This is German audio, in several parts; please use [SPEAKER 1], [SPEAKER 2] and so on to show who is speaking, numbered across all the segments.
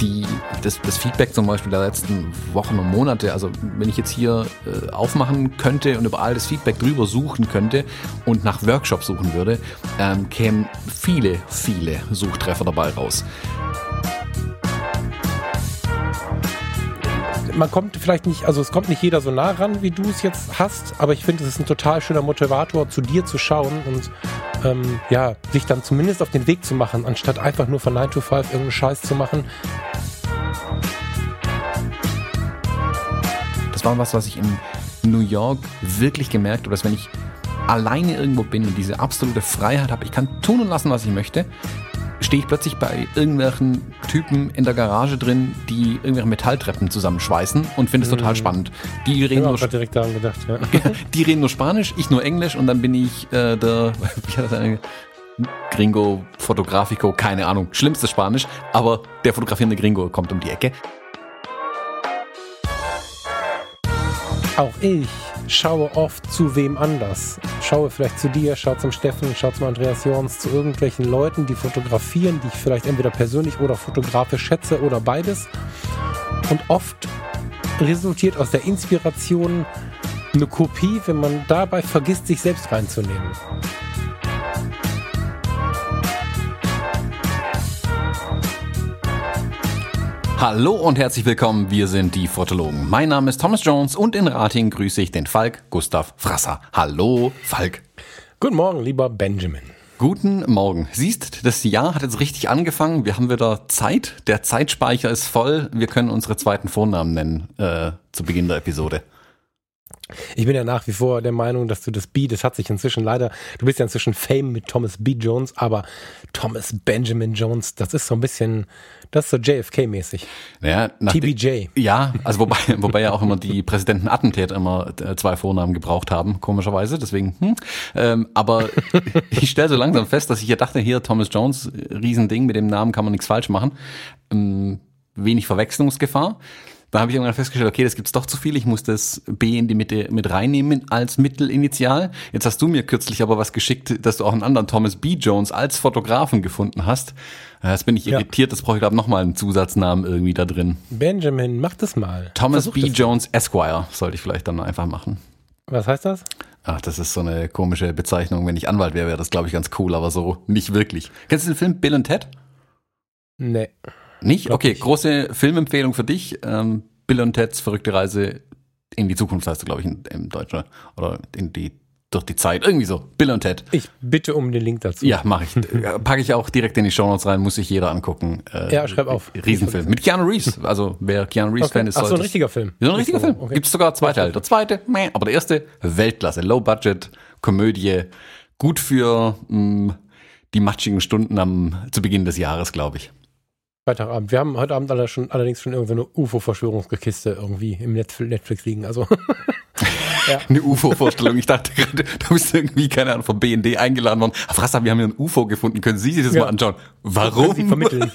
[SPEAKER 1] die, das, das Feedback zum Beispiel der letzten Wochen und Monate, also wenn ich jetzt hier äh, aufmachen könnte und überall das Feedback drüber suchen könnte und nach Workshops suchen würde, ähm, kämen viele, viele Suchtreffer dabei raus.
[SPEAKER 2] Man kommt vielleicht nicht, also es kommt nicht jeder so nah ran, wie du es jetzt hast, aber ich finde, es ist ein total schöner Motivator, zu dir zu schauen und ähm, ja, sich dann zumindest auf den Weg zu machen, anstatt einfach nur von 9 to 5 irgendeinen Scheiß zu machen.
[SPEAKER 1] Das war was, was ich in New York wirklich gemerkt habe, dass wenn ich alleine irgendwo bin und diese absolute Freiheit habe, ich kann tun und lassen, was ich möchte, stehe ich plötzlich bei irgendwelchen Typen in der Garage drin, die irgendwelche Metalltreppen zusammenschweißen und finde es total mhm. spannend. Die reden, nur,
[SPEAKER 2] direkt daran gedacht, ja.
[SPEAKER 1] die reden nur Spanisch, ich nur Englisch und dann bin ich äh, der Gringo, Fotografico, keine Ahnung, schlimmstes Spanisch, aber der fotografierende Gringo kommt um die Ecke.
[SPEAKER 2] Auch ich schaue oft zu wem anders. Schaue vielleicht zu dir, schaue zum Steffen, schaue zum Andreas Jorns, zu irgendwelchen Leuten, die fotografieren, die ich vielleicht entweder persönlich oder fotografisch schätze oder beides. Und oft resultiert aus der Inspiration eine Kopie, wenn man dabei vergisst, sich selbst reinzunehmen.
[SPEAKER 1] Hallo und herzlich willkommen, wir sind die Fotologen. Mein Name ist Thomas Jones und in Rating grüße ich den Falk Gustav Frasser. Hallo, Falk.
[SPEAKER 2] Guten Morgen, lieber Benjamin.
[SPEAKER 1] Guten Morgen. Siehst, das Jahr hat jetzt richtig angefangen. Wir haben wieder Zeit. Der Zeitspeicher ist voll. Wir können unsere zweiten Vornamen nennen äh, zu Beginn der Episode.
[SPEAKER 2] Ich bin ja nach wie vor der Meinung, dass du das B, das hat sich inzwischen leider, du bist ja inzwischen Fame mit Thomas B. Jones, aber Thomas Benjamin Jones, das ist so ein bisschen, das ist so JFK-mäßig.
[SPEAKER 1] Ja, TBJ. Ja, also wobei, wobei ja auch immer die Präsidenten Attentäter immer äh, zwei Vornamen gebraucht haben, komischerweise, deswegen, hm. Ähm, aber ich stelle so langsam fest, dass ich ja dachte, hier Thomas Jones, Riesending, mit dem Namen kann man nichts falsch machen. Ähm, wenig Verwechslungsgefahr. Da habe ich irgendwann festgestellt, okay, das gibt's doch zu viel, ich muss das B in die Mitte mit reinnehmen als Mittelinitial. Jetzt hast du mir kürzlich aber was geschickt, dass du auch einen anderen Thomas B. Jones als Fotografen gefunden hast. Äh, jetzt bin ich irritiert, ja. das brauche ich glaube nochmal einen Zusatznamen irgendwie da drin.
[SPEAKER 2] Benjamin, mach das mal.
[SPEAKER 1] Thomas Versuch B. Jones Esquire sollte ich vielleicht dann einfach machen.
[SPEAKER 2] Was heißt das?
[SPEAKER 1] Ach, das ist so eine komische Bezeichnung. Wenn ich Anwalt wäre, wäre das glaube ich ganz cool, aber so nicht wirklich. Kennst du den Film Bill und Ted?
[SPEAKER 2] Nee.
[SPEAKER 1] Nicht? Okay, große Filmempfehlung für dich. Ähm, Bill und Ted's verrückte Reise in die Zukunft heißt du, glaube ich, im Deutschen. Oder in die durch die Zeit. Irgendwie so. Bill und Ted.
[SPEAKER 2] Ich bitte um den Link dazu.
[SPEAKER 1] Ja, mache ich. Packe ich auch direkt in die Show Notes rein, muss sich jeder angucken.
[SPEAKER 2] Äh, ja, schreib auf.
[SPEAKER 1] Riesenfilm. Mit Keanu Reeves. Also wer Keanu Reeves okay. Fan ist,
[SPEAKER 2] Ach, so ein richtiger Film.
[SPEAKER 1] So ein richtiger Film. Okay. Gibt es sogar zwei Teile. Der zweite, meh, aber der erste, Weltklasse. Low Budget, Komödie. Gut für mh, mm, die matschigen Stunden am zu Beginn des Jahres, glaube ich.
[SPEAKER 2] Freitagabend. Wir haben heute Abend alle schon, allerdings schon irgendwie eine UFO-Verschwörungskiste irgendwie im Netflix liegen. Also
[SPEAKER 1] ja. eine UFO-Vorstellung. Ich dachte gerade, du bist irgendwie, keine Ahnung, vom BND eingeladen worden. Ach, Frasser, wir haben hier ein UFO gefunden. Können Sie sich das ja. mal anschauen? Warum? Sie
[SPEAKER 2] vermitteln.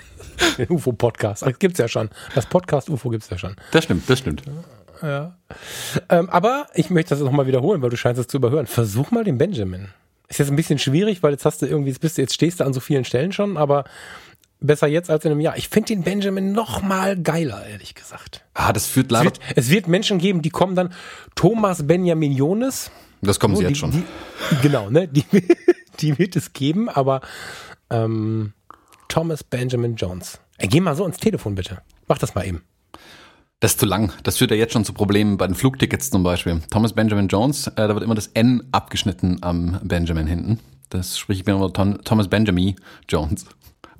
[SPEAKER 2] Den UFO-Podcast. Das gibt's ja schon. Das Podcast UFO gibt's ja schon.
[SPEAKER 1] Das stimmt, das stimmt.
[SPEAKER 2] Ja. Ähm, aber ich möchte das nochmal wiederholen, weil du scheinst es zu überhören. Versuch mal den Benjamin. Ist jetzt ein bisschen schwierig, weil jetzt hast du irgendwie, jetzt bist du, jetzt stehst du an so vielen Stellen schon, aber besser jetzt als in einem Jahr. Ich finde den Benjamin noch mal geiler, ehrlich gesagt.
[SPEAKER 1] Ah, das führt leider.
[SPEAKER 2] Es wird, es wird Menschen geben, die kommen dann Thomas Benjamin Jonas.
[SPEAKER 1] Das kommen
[SPEAKER 2] so,
[SPEAKER 1] sie
[SPEAKER 2] die,
[SPEAKER 1] jetzt schon.
[SPEAKER 2] Die, genau, ne? Die, die wird es geben, aber ähm, Thomas Benjamin Jones. Ey, geh mal so ins Telefon bitte. Mach das mal eben.
[SPEAKER 1] Das ist zu lang. Das führt ja jetzt schon zu Problemen bei den Flugtickets zum Beispiel. Thomas Benjamin Jones, äh, da wird immer das N abgeschnitten am Benjamin hinten. Das sprich ich bin immer Thomas Benjamin Jones.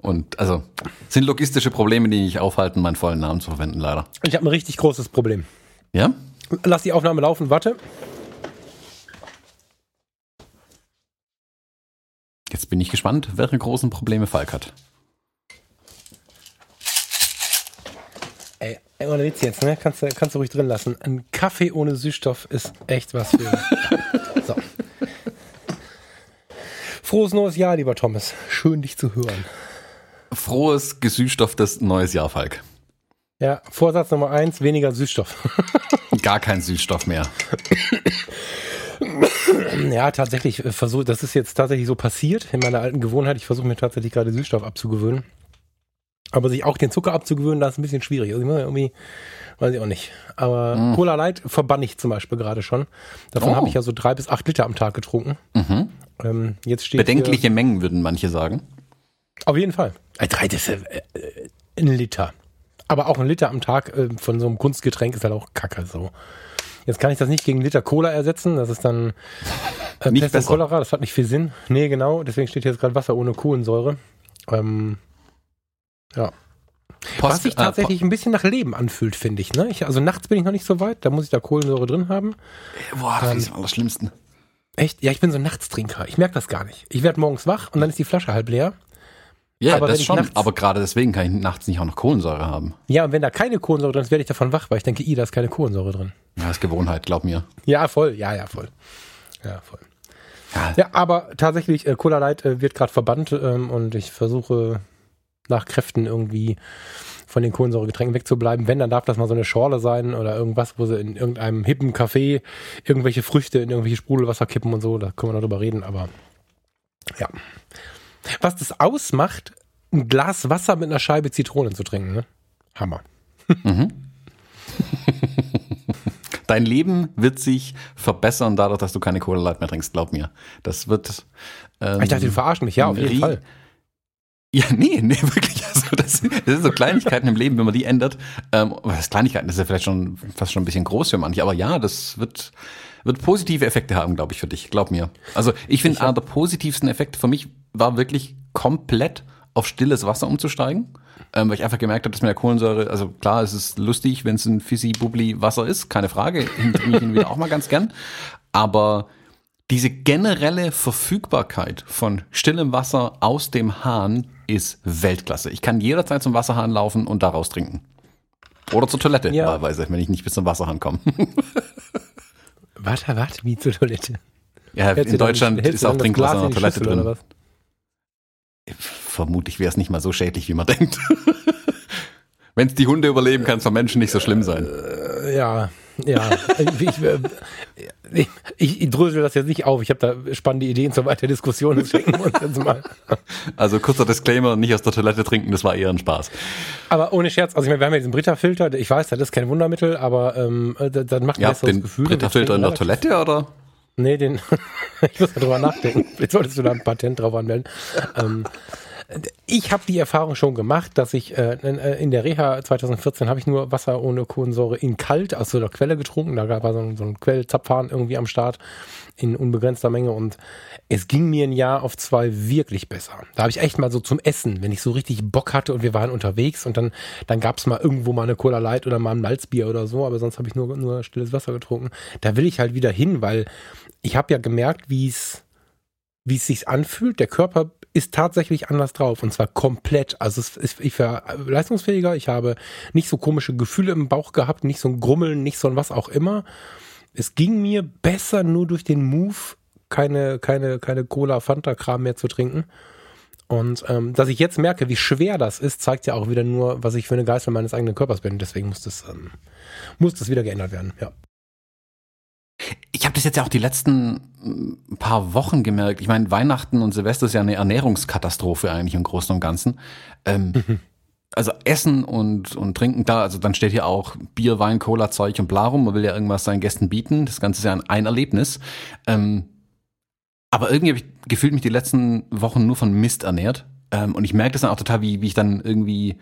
[SPEAKER 1] Und also sind logistische Probleme, die nicht aufhalten, meinen vollen Namen zu verwenden, leider.
[SPEAKER 2] Ich habe ein richtig großes Problem.
[SPEAKER 1] Ja?
[SPEAKER 2] Lass die Aufnahme laufen, warte.
[SPEAKER 1] Jetzt bin ich gespannt, welche großen Probleme Falk hat.
[SPEAKER 2] Ey, ohne Witz jetzt, ne? Kannst du, kannst du ruhig drin lassen. Ein Kaffee ohne Süßstoff ist echt was für. so. Frohes neues Jahr, lieber Thomas. Schön, dich zu hören
[SPEAKER 1] frohes, gesüßstofftes neues Jahr, Falk.
[SPEAKER 2] Ja, Vorsatz Nummer eins, weniger Süßstoff.
[SPEAKER 1] Gar kein Süßstoff mehr.
[SPEAKER 2] Ja, tatsächlich äh, versuche, das ist jetzt tatsächlich so passiert in meiner alten Gewohnheit. Ich versuche mir tatsächlich gerade Süßstoff abzugewöhnen. Aber sich auch den Zucker abzugewöhnen, das ist ein bisschen schwierig. Also ich muss irgendwie, weiß ich auch nicht. Aber mm. Cola Light verbann ich zum Beispiel gerade schon. Davon oh. habe ich ja so drei bis acht Liter am Tag getrunken. Mhm.
[SPEAKER 1] Ähm, jetzt steht Bedenkliche hier, Mengen, würden manche sagen.
[SPEAKER 2] Auf jeden Fall. Äh, drei, das ist äh, ein Liter. Aber auch ein Liter am Tag äh, von so einem Kunstgetränk ist halt auch kacke so. Jetzt kann ich das nicht gegen Liter Cola ersetzen. Das ist dann äh, nicht Pest und Cholera. Das hat nicht viel Sinn. Nee, genau. Deswegen steht hier jetzt gerade Wasser ohne Kohlensäure. Ähm, ja. Post, Was sich äh, tatsächlich äh, ein bisschen nach Leben anfühlt, finde ich, ne? ich. Also nachts bin ich noch nicht so weit. Da muss ich da Kohlensäure drin haben.
[SPEAKER 1] Boah, das ähm, ist am allerschlimmsten.
[SPEAKER 2] Echt? Ja, ich bin so ein Nachtstrinker. Ich merke das gar nicht. Ich werde morgens wach und dann ist die Flasche halb leer.
[SPEAKER 1] Ja, aber das schon. Nachts, aber gerade deswegen kann ich nachts nicht auch noch Kohlensäure haben.
[SPEAKER 2] Ja, und wenn da keine Kohlensäure drin ist, werde ich davon wach, weil ich denke, i, da ist keine Kohlensäure drin.
[SPEAKER 1] Ja, ist Gewohnheit, glaub mir.
[SPEAKER 2] Ja, voll. Ja, ja, voll. Ja, voll. Ja, ja aber tatsächlich, äh, Cola Light äh, wird gerade verbannt ähm, und ich versuche nach Kräften irgendwie von den Kohlensäuregetränken wegzubleiben. Wenn, dann darf das mal so eine Schorle sein oder irgendwas, wo sie in irgendeinem hippen Café irgendwelche Früchte in irgendwelche Sprudelwasser kippen und so. Da können wir noch drüber reden, aber ja. Was das ausmacht, ein Glas Wasser mit einer Scheibe Zitrone zu trinken, ne? Hammer. Mhm.
[SPEAKER 1] Dein Leben wird sich verbessern dadurch, dass du keine Cola Light mehr trinkst, glaub mir. Das wird.
[SPEAKER 2] Ähm, ich dachte, du verarschen mich, ja, auf jeden Fall.
[SPEAKER 1] Ja, nee, nee, wirklich. Also das, das sind so Kleinigkeiten im Leben, wenn man die ändert. Ähm, was Kleinigkeiten, das ist ja vielleicht schon fast schon ein bisschen groß für manche, aber ja, das wird, wird positive Effekte haben, glaube ich, für dich. Glaub mir. Also ich finde, einer der positivsten Effekte für mich war wirklich komplett auf stilles Wasser umzusteigen, ähm, weil ich einfach gemerkt habe, dass mit der Kohlensäure, also klar, es ist lustig, wenn es ein fizzy bubbly Wasser ist, keine Frage, trinke ich ihn wieder auch mal ganz gern, aber diese generelle Verfügbarkeit von stillem Wasser aus dem Hahn ist Weltklasse. Ich kann jederzeit zum Wasserhahn laufen und daraus trinken. Oder zur Toilette, ja. wahlweise, wenn ich nicht bis zum Wasserhahn komme.
[SPEAKER 2] warte, warte, wie zur Toilette?
[SPEAKER 1] Ja, hältst in Deutschland dann, ist auch Trinkwasser in der Toilette drin. Vermutlich wäre es nicht mal so schädlich, wie man denkt. Wenn es die Hunde überleben, kann es für Menschen nicht so schlimm sein.
[SPEAKER 2] Äh, ja, ja. ich, äh, ich, ich, ich, drösel das jetzt nicht auf. Ich habe da spannende Ideen zur weiteren Diskussion. Das wir uns
[SPEAKER 1] jetzt mal. Also kurzer Disclaimer, nicht aus der Toilette trinken, das war eher ein Spaß.
[SPEAKER 2] Aber ohne Scherz, also ich meine, wir haben ja diesen Brita-Filter. Ich weiß, das ist kein Wundermittel, aber ähm, das, das macht
[SPEAKER 1] ein ja, besseres den Gefühl. Brita-Filter in der Toilette, oder?
[SPEAKER 2] Nee, den, ich muss darüber nachdenken. Jetzt solltest du da ein Patent drauf anmelden. ähm, ich habe die Erfahrung schon gemacht, dass ich äh, in der Reha 2014 habe ich nur Wasser ohne Kohlensäure in kalt aus so einer Quelle getrunken. Da gab es so, ein, so ein Quellzapfhahn irgendwie am Start in unbegrenzter Menge und es ging mir ein Jahr auf zwei wirklich besser. Da habe ich echt mal so zum Essen, wenn ich so richtig Bock hatte und wir waren unterwegs und dann, dann gab es mal irgendwo mal eine Cola Light oder mal ein Malzbier oder so, aber sonst habe ich nur, nur stilles Wasser getrunken. Da will ich halt wieder hin, weil ich habe ja gemerkt, wie es wie es sich anfühlt. Der Körper ist tatsächlich anders drauf und zwar komplett. Also ist, ich war leistungsfähiger, ich habe nicht so komische Gefühle im Bauch gehabt, nicht so ein Grummeln, nicht so ein was auch immer. Es ging mir besser nur durch den Move, keine, keine, keine Cola, Fanta-Kram mehr zu trinken. Und ähm, dass ich jetzt merke, wie schwer das ist, zeigt ja auch wieder nur, was ich für eine Geißel meines eigenen Körpers bin. Deswegen muss das, ähm, muss das wieder geändert werden, ja.
[SPEAKER 1] Ich habe das jetzt ja auch die letzten mm, paar Wochen gemerkt. Ich meine, Weihnachten und Silvester ist ja eine Ernährungskatastrophe eigentlich im Großen und Ganzen. Ähm, also Essen und, und Trinken da, also dann steht hier auch Bier, Wein, Cola, Zeug und bla rum. Man will ja irgendwas seinen Gästen bieten. Das Ganze ist ja ein Erlebnis. Ähm, aber irgendwie habe ich gefühlt mich die letzten Wochen nur von Mist ernährt. Ähm, und ich merke das dann auch total, wie, wie ich dann irgendwie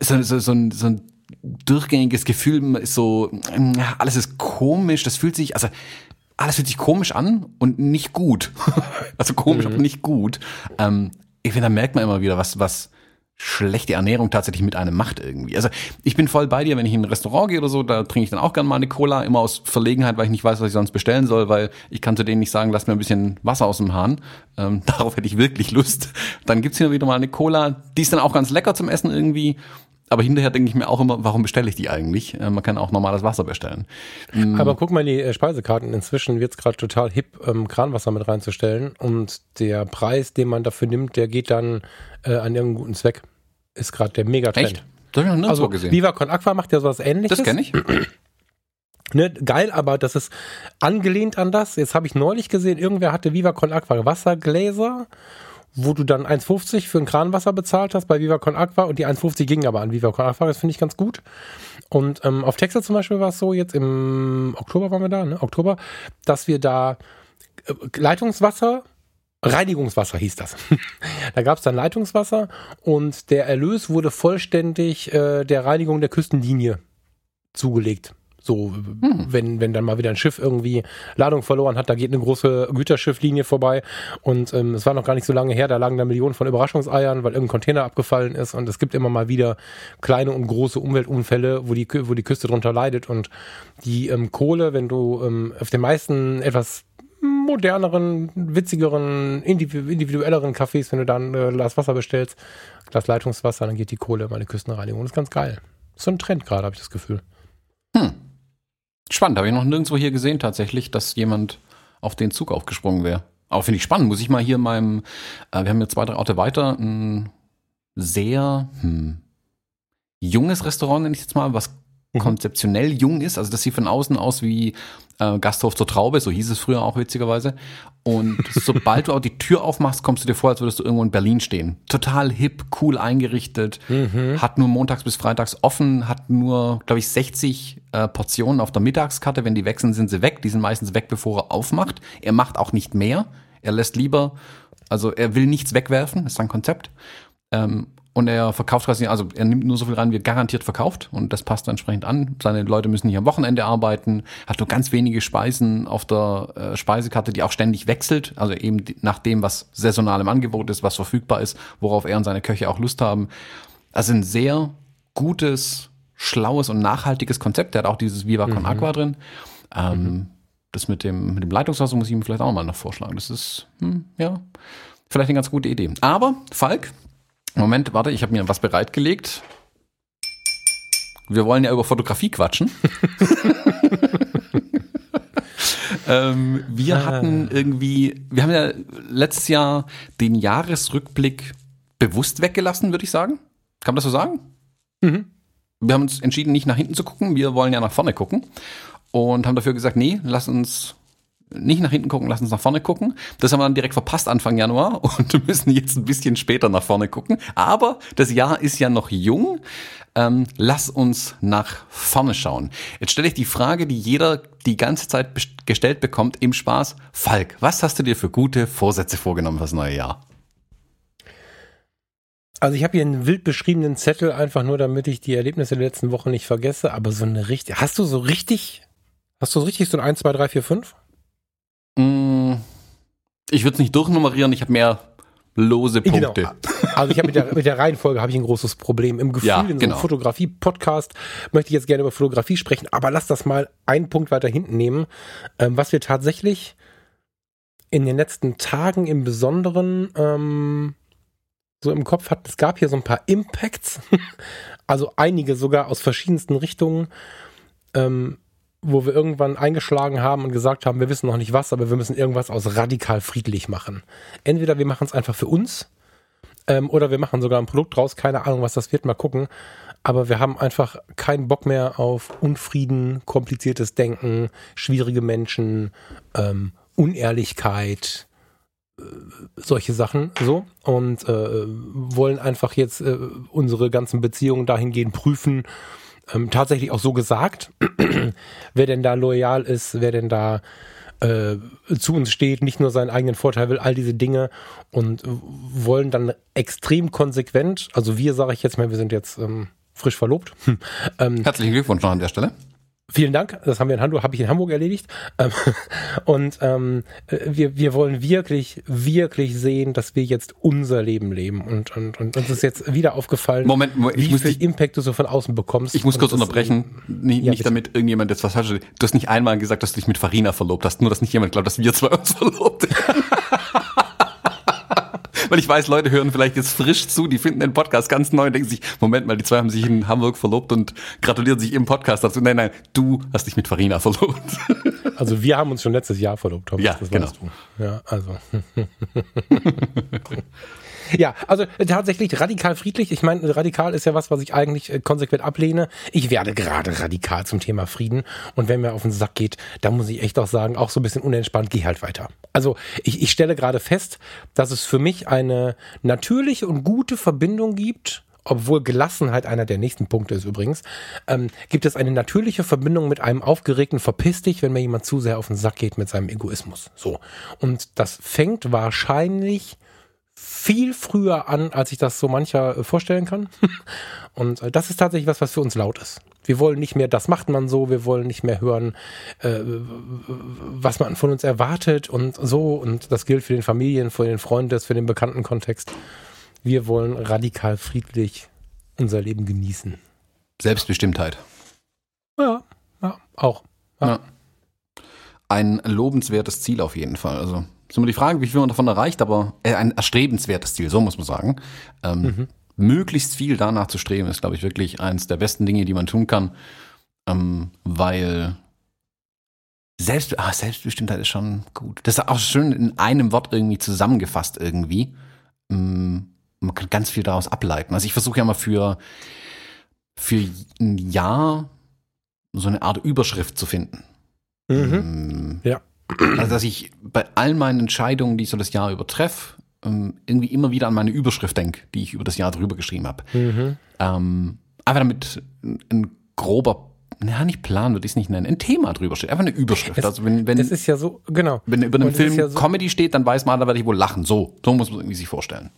[SPEAKER 1] so, so, so, so ein durchgängiges Gefühl, ist so, alles ist komisch, das fühlt sich, also alles fühlt sich komisch an und nicht gut. also komisch, mhm. aber nicht gut. Ähm, ich finde, da merkt man immer wieder, was, was schlechte Ernährung tatsächlich mit einem macht irgendwie. Also ich bin voll bei dir, wenn ich in ein Restaurant gehe oder so, da trinke ich dann auch gerne mal eine Cola, immer aus Verlegenheit, weil ich nicht weiß, was ich sonst bestellen soll, weil ich kann zu denen nicht sagen, lass mir ein bisschen Wasser aus dem Hahn. Ähm, darauf hätte ich wirklich Lust. Dann gibt's hier wieder mal eine Cola, die ist dann auch ganz lecker zum Essen irgendwie aber hinterher denke ich mir auch immer, warum bestelle ich die eigentlich? Äh, man kann auch normales Wasser bestellen.
[SPEAKER 2] Mhm. Aber guck mal in die äh, Speisekarten. Inzwischen wird es gerade total hip, ähm, Kranwasser mit reinzustellen. Und der Preis, den man dafür nimmt, der geht dann äh, an irgendeinen guten Zweck. Ist gerade der Megatrend. Echt?
[SPEAKER 1] Das habe ich noch
[SPEAKER 2] also, gesehen. Viva Con Aqua macht ja sowas ähnliches.
[SPEAKER 1] Das kenne ich.
[SPEAKER 2] Ne, geil, aber das ist angelehnt an das. Jetzt habe ich neulich gesehen, irgendwer hatte Viva Con Aqua Wassergläser, wo du dann 1,50 für ein Kranwasser bezahlt hast bei Viva Con Aqua und die 1,50 gingen aber an Viva Con Aqua. Das finde ich ganz gut. Und ähm, auf Texas zum Beispiel war es so, jetzt im Oktober waren wir da, ne? Oktober, dass wir da äh, Leitungswasser Reinigungswasser hieß das. da gab es dann Leitungswasser und der Erlös wurde vollständig äh, der Reinigung der Küstenlinie zugelegt. So, hm. wenn, wenn dann mal wieder ein Schiff irgendwie Ladung verloren hat, da geht eine große Güterschifflinie vorbei und ähm, es war noch gar nicht so lange her, da lagen da Millionen von Überraschungseiern, weil irgendein Container abgefallen ist und es gibt immer mal wieder kleine und große Umweltunfälle, wo die, wo die Küste drunter leidet und die ähm, Kohle, wenn du ähm, auf den meisten etwas moderneren, witzigeren, individuelleren Cafés, wenn du dann äh, Glas Wasser bestellst, Glas Leitungswasser, dann geht die Kohle in die Küstenreinigung. Das ist ganz geil. So ein Trend gerade, habe ich das Gefühl. Hm.
[SPEAKER 1] Spannend, habe ich noch nirgendwo hier gesehen tatsächlich, dass jemand auf den Zug aufgesprungen wäre. Aber finde ich spannend, muss ich mal hier in meinem, äh, wir haben jetzt zwei, drei Orte weiter, ein sehr hm, junges Restaurant, nenne ich jetzt mal, was Mhm. konzeptionell jung ist. Also das sieht von außen aus wie äh, Gasthof zur Traube, so hieß es früher auch witzigerweise. Und sobald du auch die Tür aufmachst, kommst du dir vor, als würdest du irgendwo in Berlin stehen. Total hip, cool eingerichtet, mhm. hat nur montags bis freitags offen, hat nur, glaube ich, 60 äh, Portionen auf der Mittagskarte. Wenn die weg sind, sind sie weg. Die sind meistens weg, bevor er aufmacht. Er macht auch nicht mehr. Er lässt lieber, also er will nichts wegwerfen, ist sein Konzept. Ähm, und er verkauft quasi, also er nimmt nur so viel rein, wie er garantiert verkauft. Und das passt entsprechend an. Seine Leute müssen nicht am Wochenende arbeiten, hat nur ganz wenige Speisen auf der äh, Speisekarte, die auch ständig wechselt. Also eben nach dem, was saisonal im Angebot ist, was verfügbar ist, worauf er und seine Köche auch Lust haben. Also ein sehr gutes, schlaues und nachhaltiges Konzept. Der hat auch dieses Viva Con mhm. Aqua drin. Ähm, mhm. Das mit dem, mit dem Leitungswasser muss ich ihm vielleicht auch mal noch vorschlagen. Das ist, hm, ja, vielleicht eine ganz gute Idee. Aber Falk, Moment, warte, ich habe mir was bereitgelegt. Wir wollen ja über Fotografie quatschen. ähm, wir ah. hatten irgendwie, wir haben ja letztes Jahr den Jahresrückblick bewusst weggelassen, würde ich sagen. Kann man das so sagen? Mhm. Wir haben uns entschieden, nicht nach hinten zu gucken. Wir wollen ja nach vorne gucken. Und haben dafür gesagt, nee, lass uns nicht nach hinten gucken, lass uns nach vorne gucken. Das haben wir dann direkt verpasst Anfang Januar und müssen jetzt ein bisschen später nach vorne gucken. Aber das Jahr ist ja noch jung. Ähm, lass uns nach vorne schauen. Jetzt stelle ich die Frage, die jeder die ganze Zeit gestellt bekommt im Spaß. Falk, was hast du dir für gute Vorsätze vorgenommen fürs neue Jahr?
[SPEAKER 2] Also ich habe hier einen wild beschriebenen Zettel, einfach nur damit ich die Erlebnisse der letzten Woche nicht vergesse, aber so eine richtig, hast du so richtig, hast du so richtig so ein 1, 2, 3, 4, 5?
[SPEAKER 1] Mm, ich würde es nicht durchnummerieren, ich habe mehr lose genau. Punkte.
[SPEAKER 2] Genau. Also ich habe mit der, mit der Reihenfolge habe ich ein großes Problem. Im Gefühl, ja, in so einem genau. Fotografie-Podcast möchte ich jetzt gerne über Fotografie sprechen, aber lass das mal einen Punkt weiter hinten nehmen. Ähm, was wir tatsächlich in den letzten Tagen im Besonderen ähm, so im Kopf hatten, es gab hier so ein paar Impacts, also einige sogar aus verschiedensten Richtungen. Ähm, wo wir irgendwann eingeschlagen haben und gesagt haben, wir wissen noch nicht was, aber wir müssen irgendwas aus radikal friedlich machen. Entweder wir machen es einfach für uns ähm, oder wir machen sogar ein Produkt draus, keine Ahnung, was das wird, mal gucken. Aber wir haben einfach keinen Bock mehr auf Unfrieden, kompliziertes Denken, schwierige Menschen, ähm, Unehrlichkeit, äh, solche Sachen so und äh, wollen einfach jetzt äh, unsere ganzen Beziehungen dahingehend prüfen ähm, tatsächlich auch so gesagt, wer denn da loyal ist, wer denn da äh, zu uns steht, nicht nur seinen eigenen Vorteil will, all diese Dinge und wollen dann extrem konsequent, also wir sage ich jetzt mal, wir sind jetzt ähm, frisch verlobt.
[SPEAKER 1] ähm, Herzlichen Glückwunsch noch an der Stelle.
[SPEAKER 2] Vielen Dank, das haben wir in Hamburg, habe ich in Hamburg erledigt. Ähm, und ähm, wir, wir wollen wirklich, wirklich sehen, dass wir jetzt unser Leben leben. Und, und, und uns ist jetzt wieder aufgefallen,
[SPEAKER 1] Moment,
[SPEAKER 2] ich wie viel dich, Impact du so von außen bekommst.
[SPEAKER 1] Ich muss kurz unterbrechen, nicht, ja, nicht damit irgendjemand jetzt was falsch Du hast nicht einmal gesagt, dass du dich mit Farina verlobt hast, nur dass nicht jemand glaubt, dass wir zwei uns verlobt weil ich weiß, Leute hören vielleicht jetzt frisch zu, die finden den Podcast ganz neu und denken sich, Moment mal, die zwei haben sich in Hamburg verlobt und gratulieren sich im Podcast dazu. Nein, nein, du hast dich mit Farina verlobt.
[SPEAKER 2] Also wir haben uns schon letztes Jahr verlobt,
[SPEAKER 1] Thomas, ja, das genau. weißt
[SPEAKER 2] du. Ja, also. Ja, also äh, tatsächlich radikal friedlich. Ich meine, radikal ist ja was, was ich eigentlich äh, konsequent ablehne. Ich werde gerade radikal zum Thema Frieden. Und wenn mir auf den Sack geht, da muss ich echt auch sagen, auch so ein bisschen unentspannt, geh halt weiter. Also ich, ich stelle gerade fest, dass es für mich eine natürliche und gute Verbindung gibt obwohl Gelassenheit einer der nächsten Punkte ist übrigens, ähm, gibt es eine natürliche Verbindung mit einem aufgeregten Verpiss dich, wenn mir jemand zu sehr auf den Sack geht mit seinem Egoismus. So. Und das fängt wahrscheinlich viel früher an, als ich das so mancher äh, vorstellen kann. Und äh, das ist tatsächlich was, was für uns laut ist. Wir wollen nicht mehr, das macht man so, wir wollen nicht mehr hören, äh, was man von uns erwartet und so. Und das gilt für den Familien, für den Freundes, für den bekannten Kontext. Wir wollen radikal friedlich unser Leben genießen.
[SPEAKER 1] Selbstbestimmtheit.
[SPEAKER 2] Ja, ja auch. Ja. Ja.
[SPEAKER 1] Ein lobenswertes Ziel auf jeden Fall. Also ist immer die Frage, wie viel man davon erreicht, aber äh, ein erstrebenswertes Ziel, so muss man sagen. Ähm, mhm. Möglichst viel danach zu streben, ist, glaube ich, wirklich eines der besten Dinge, die man tun kann, ähm, weil Selbst, ah, Selbstbestimmtheit ist schon gut. Das ist auch schön in einem Wort irgendwie zusammengefasst irgendwie. Mm, man kann ganz viel daraus ableiten. Also ich versuche ja mal für, für ein Jahr so eine Art Überschrift zu finden.
[SPEAKER 2] Mhm. Mm, ja.
[SPEAKER 1] Also, dass ich bei all meinen Entscheidungen, die ich so das Jahr übertreffe, ähm, irgendwie immer wieder an meine Überschrift denke, die ich über das Jahr drüber geschrieben habe. Mhm. Ähm, einfach damit ein grober ja, nicht Plan würde ich es nicht nennen, ein Thema drüber steht. Einfach eine Überschrift.
[SPEAKER 2] Es, also wenn, wenn, es ist ja so, genau.
[SPEAKER 1] Wenn über einem Film ja so, Comedy steht, dann weiß man, da werde ich wohl lachen. So, so muss man irgendwie sich vorstellen.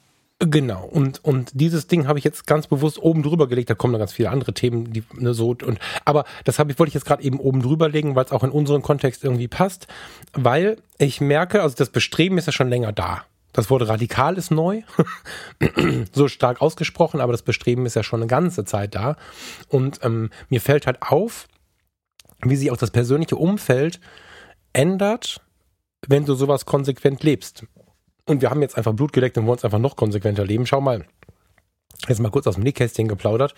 [SPEAKER 2] Genau, und, und dieses Ding habe ich jetzt ganz bewusst oben drüber gelegt, da kommen noch ganz viele andere Themen, die ne, so und aber das habe ich wollte ich jetzt gerade eben oben drüber legen, weil es auch in unseren Kontext irgendwie passt, weil ich merke, also das Bestreben ist ja schon länger da. Das Wort radikal ist neu, so stark ausgesprochen, aber das Bestreben ist ja schon eine ganze Zeit da. Und ähm, mir fällt halt auf, wie sich auch das persönliche Umfeld ändert, wenn du sowas konsequent lebst. Und wir haben jetzt einfach Blut geleckt und wollen es einfach noch konsequenter leben. Schau mal. Jetzt mal kurz aus dem Nickkästchen geplaudert.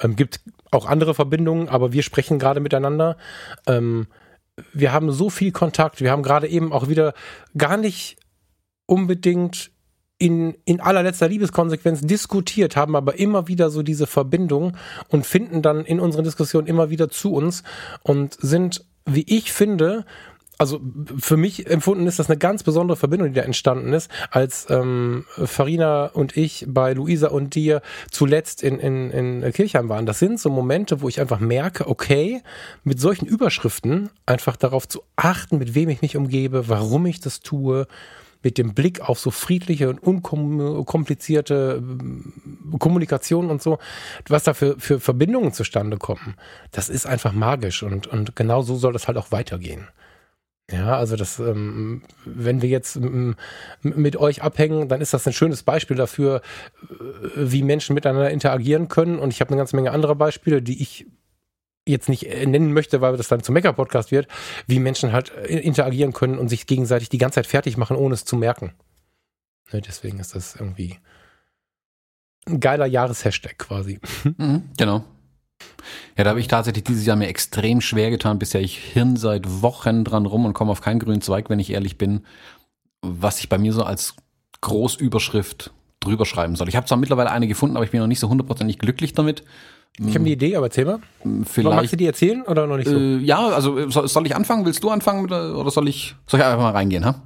[SPEAKER 2] Ähm, gibt auch andere Verbindungen, aber wir sprechen gerade miteinander. Ähm, wir haben so viel Kontakt. Wir haben gerade eben auch wieder gar nicht unbedingt in, in allerletzter Liebeskonsequenz diskutiert, haben aber immer wieder so diese Verbindung und finden dann in unseren Diskussionen immer wieder zu uns und sind, wie ich finde, also für mich empfunden ist das eine ganz besondere Verbindung, die da entstanden ist, als ähm, Farina und ich bei Luisa und dir zuletzt in, in, in Kirchheim waren. Das sind so Momente, wo ich einfach merke, okay, mit solchen Überschriften einfach darauf zu achten, mit wem ich mich umgebe, warum ich das tue, mit dem Blick auf so friedliche und unkomplizierte äh, Kommunikation und so, was da für, für Verbindungen zustande kommen, das ist einfach magisch und, und genau so soll das halt auch weitergehen. Ja, also das, ähm, wenn wir jetzt mit euch abhängen, dann ist das ein schönes Beispiel dafür, äh, wie Menschen miteinander interagieren können. Und ich habe eine ganze Menge anderer Beispiele, die ich jetzt nicht äh, nennen möchte, weil das dann zum Mecker-Podcast wird, wie Menschen halt äh, interagieren können und sich gegenseitig die ganze Zeit fertig machen, ohne es zu merken. Ne, deswegen ist das irgendwie ein geiler Jahreshashtag quasi.
[SPEAKER 1] Mhm, genau. Ja, da habe ich tatsächlich dieses Jahr mir extrem schwer getan. Bisher ich hirn seit Wochen dran rum und komme auf keinen grünen Zweig, wenn ich ehrlich bin, was ich bei mir so als Großüberschrift drüber schreiben soll. Ich habe zwar mittlerweile eine gefunden, aber ich bin noch nicht so hundertprozentig glücklich damit.
[SPEAKER 2] Ich habe eine Idee, aber erzähl mal.
[SPEAKER 1] Vielleicht,
[SPEAKER 2] Magst du die erzählen oder noch nicht so?
[SPEAKER 1] Äh, ja, also soll, soll, ich anfangen? Willst du anfangen mit, oder soll ich, soll ich einfach mal reingehen? Ha?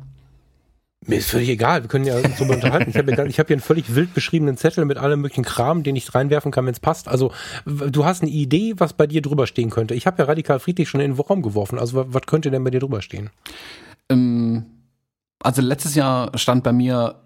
[SPEAKER 2] Mir ist völlig egal, wir können ja uns darüber unterhalten. Ich habe ja, hab hier einen völlig wild beschriebenen Zettel mit allem möglichen Kram, den ich reinwerfen kann, wenn es passt. Also du hast eine Idee, was bei dir drüber stehen könnte. Ich habe ja radikal friedlich schon in den Raum geworfen. Also was könnte denn bei dir drüber stehen?
[SPEAKER 1] Ähm, also letztes Jahr stand bei mir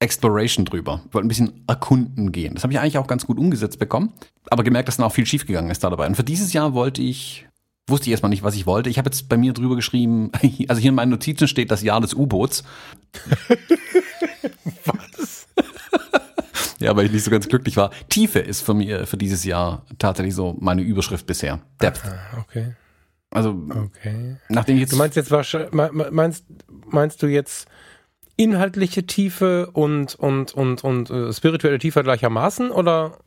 [SPEAKER 1] Exploration drüber. Ich wollte ein bisschen erkunden gehen. Das habe ich eigentlich auch ganz gut umgesetzt bekommen, aber gemerkt, dass dann auch viel schiefgegangen ist da dabei. Und für dieses Jahr wollte ich wusste ich erstmal nicht, was ich wollte. Ich habe jetzt bei mir drüber geschrieben, also hier in meinen Notizen steht das Jahr des U-Boots. was? ja, weil ich nicht so ganz glücklich war. Tiefe ist für mir für dieses Jahr tatsächlich so meine Überschrift bisher.
[SPEAKER 2] Depth. Ah, okay.
[SPEAKER 1] Also,
[SPEAKER 2] okay.
[SPEAKER 1] nachdem ich jetzt.
[SPEAKER 2] Du meinst jetzt wahrscheinlich, meinst, meinst du jetzt inhaltliche Tiefe und, und, und, und uh, spirituelle Tiefe gleichermaßen oder?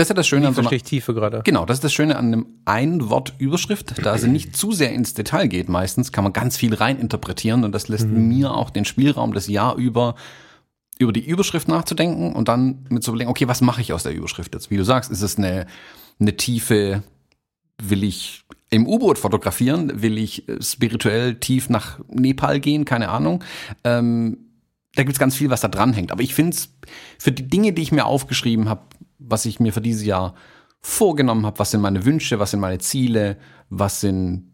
[SPEAKER 1] Das ist ja das Schöne an so einer,
[SPEAKER 2] Tiefe gerade.
[SPEAKER 1] Genau, das ist das Schöne an einem Ein-Wort-Überschrift, da sie nicht zu sehr ins Detail geht meistens, kann man ganz viel reininterpretieren und das lässt mhm. mir auch den Spielraum das Jahr über über die Überschrift nachzudenken und dann mit zu überlegen, okay, was mache ich aus der Überschrift jetzt? Wie du sagst, ist es eine, eine tiefe, will ich im U-Boot fotografieren, will ich äh, spirituell tief nach Nepal gehen, keine Ahnung. Ähm, da gibt's ganz viel, was da dranhängt. Aber ich finde es für die Dinge, die ich mir aufgeschrieben habe, was ich mir für dieses Jahr vorgenommen habe, was sind meine Wünsche, was sind meine Ziele, was sind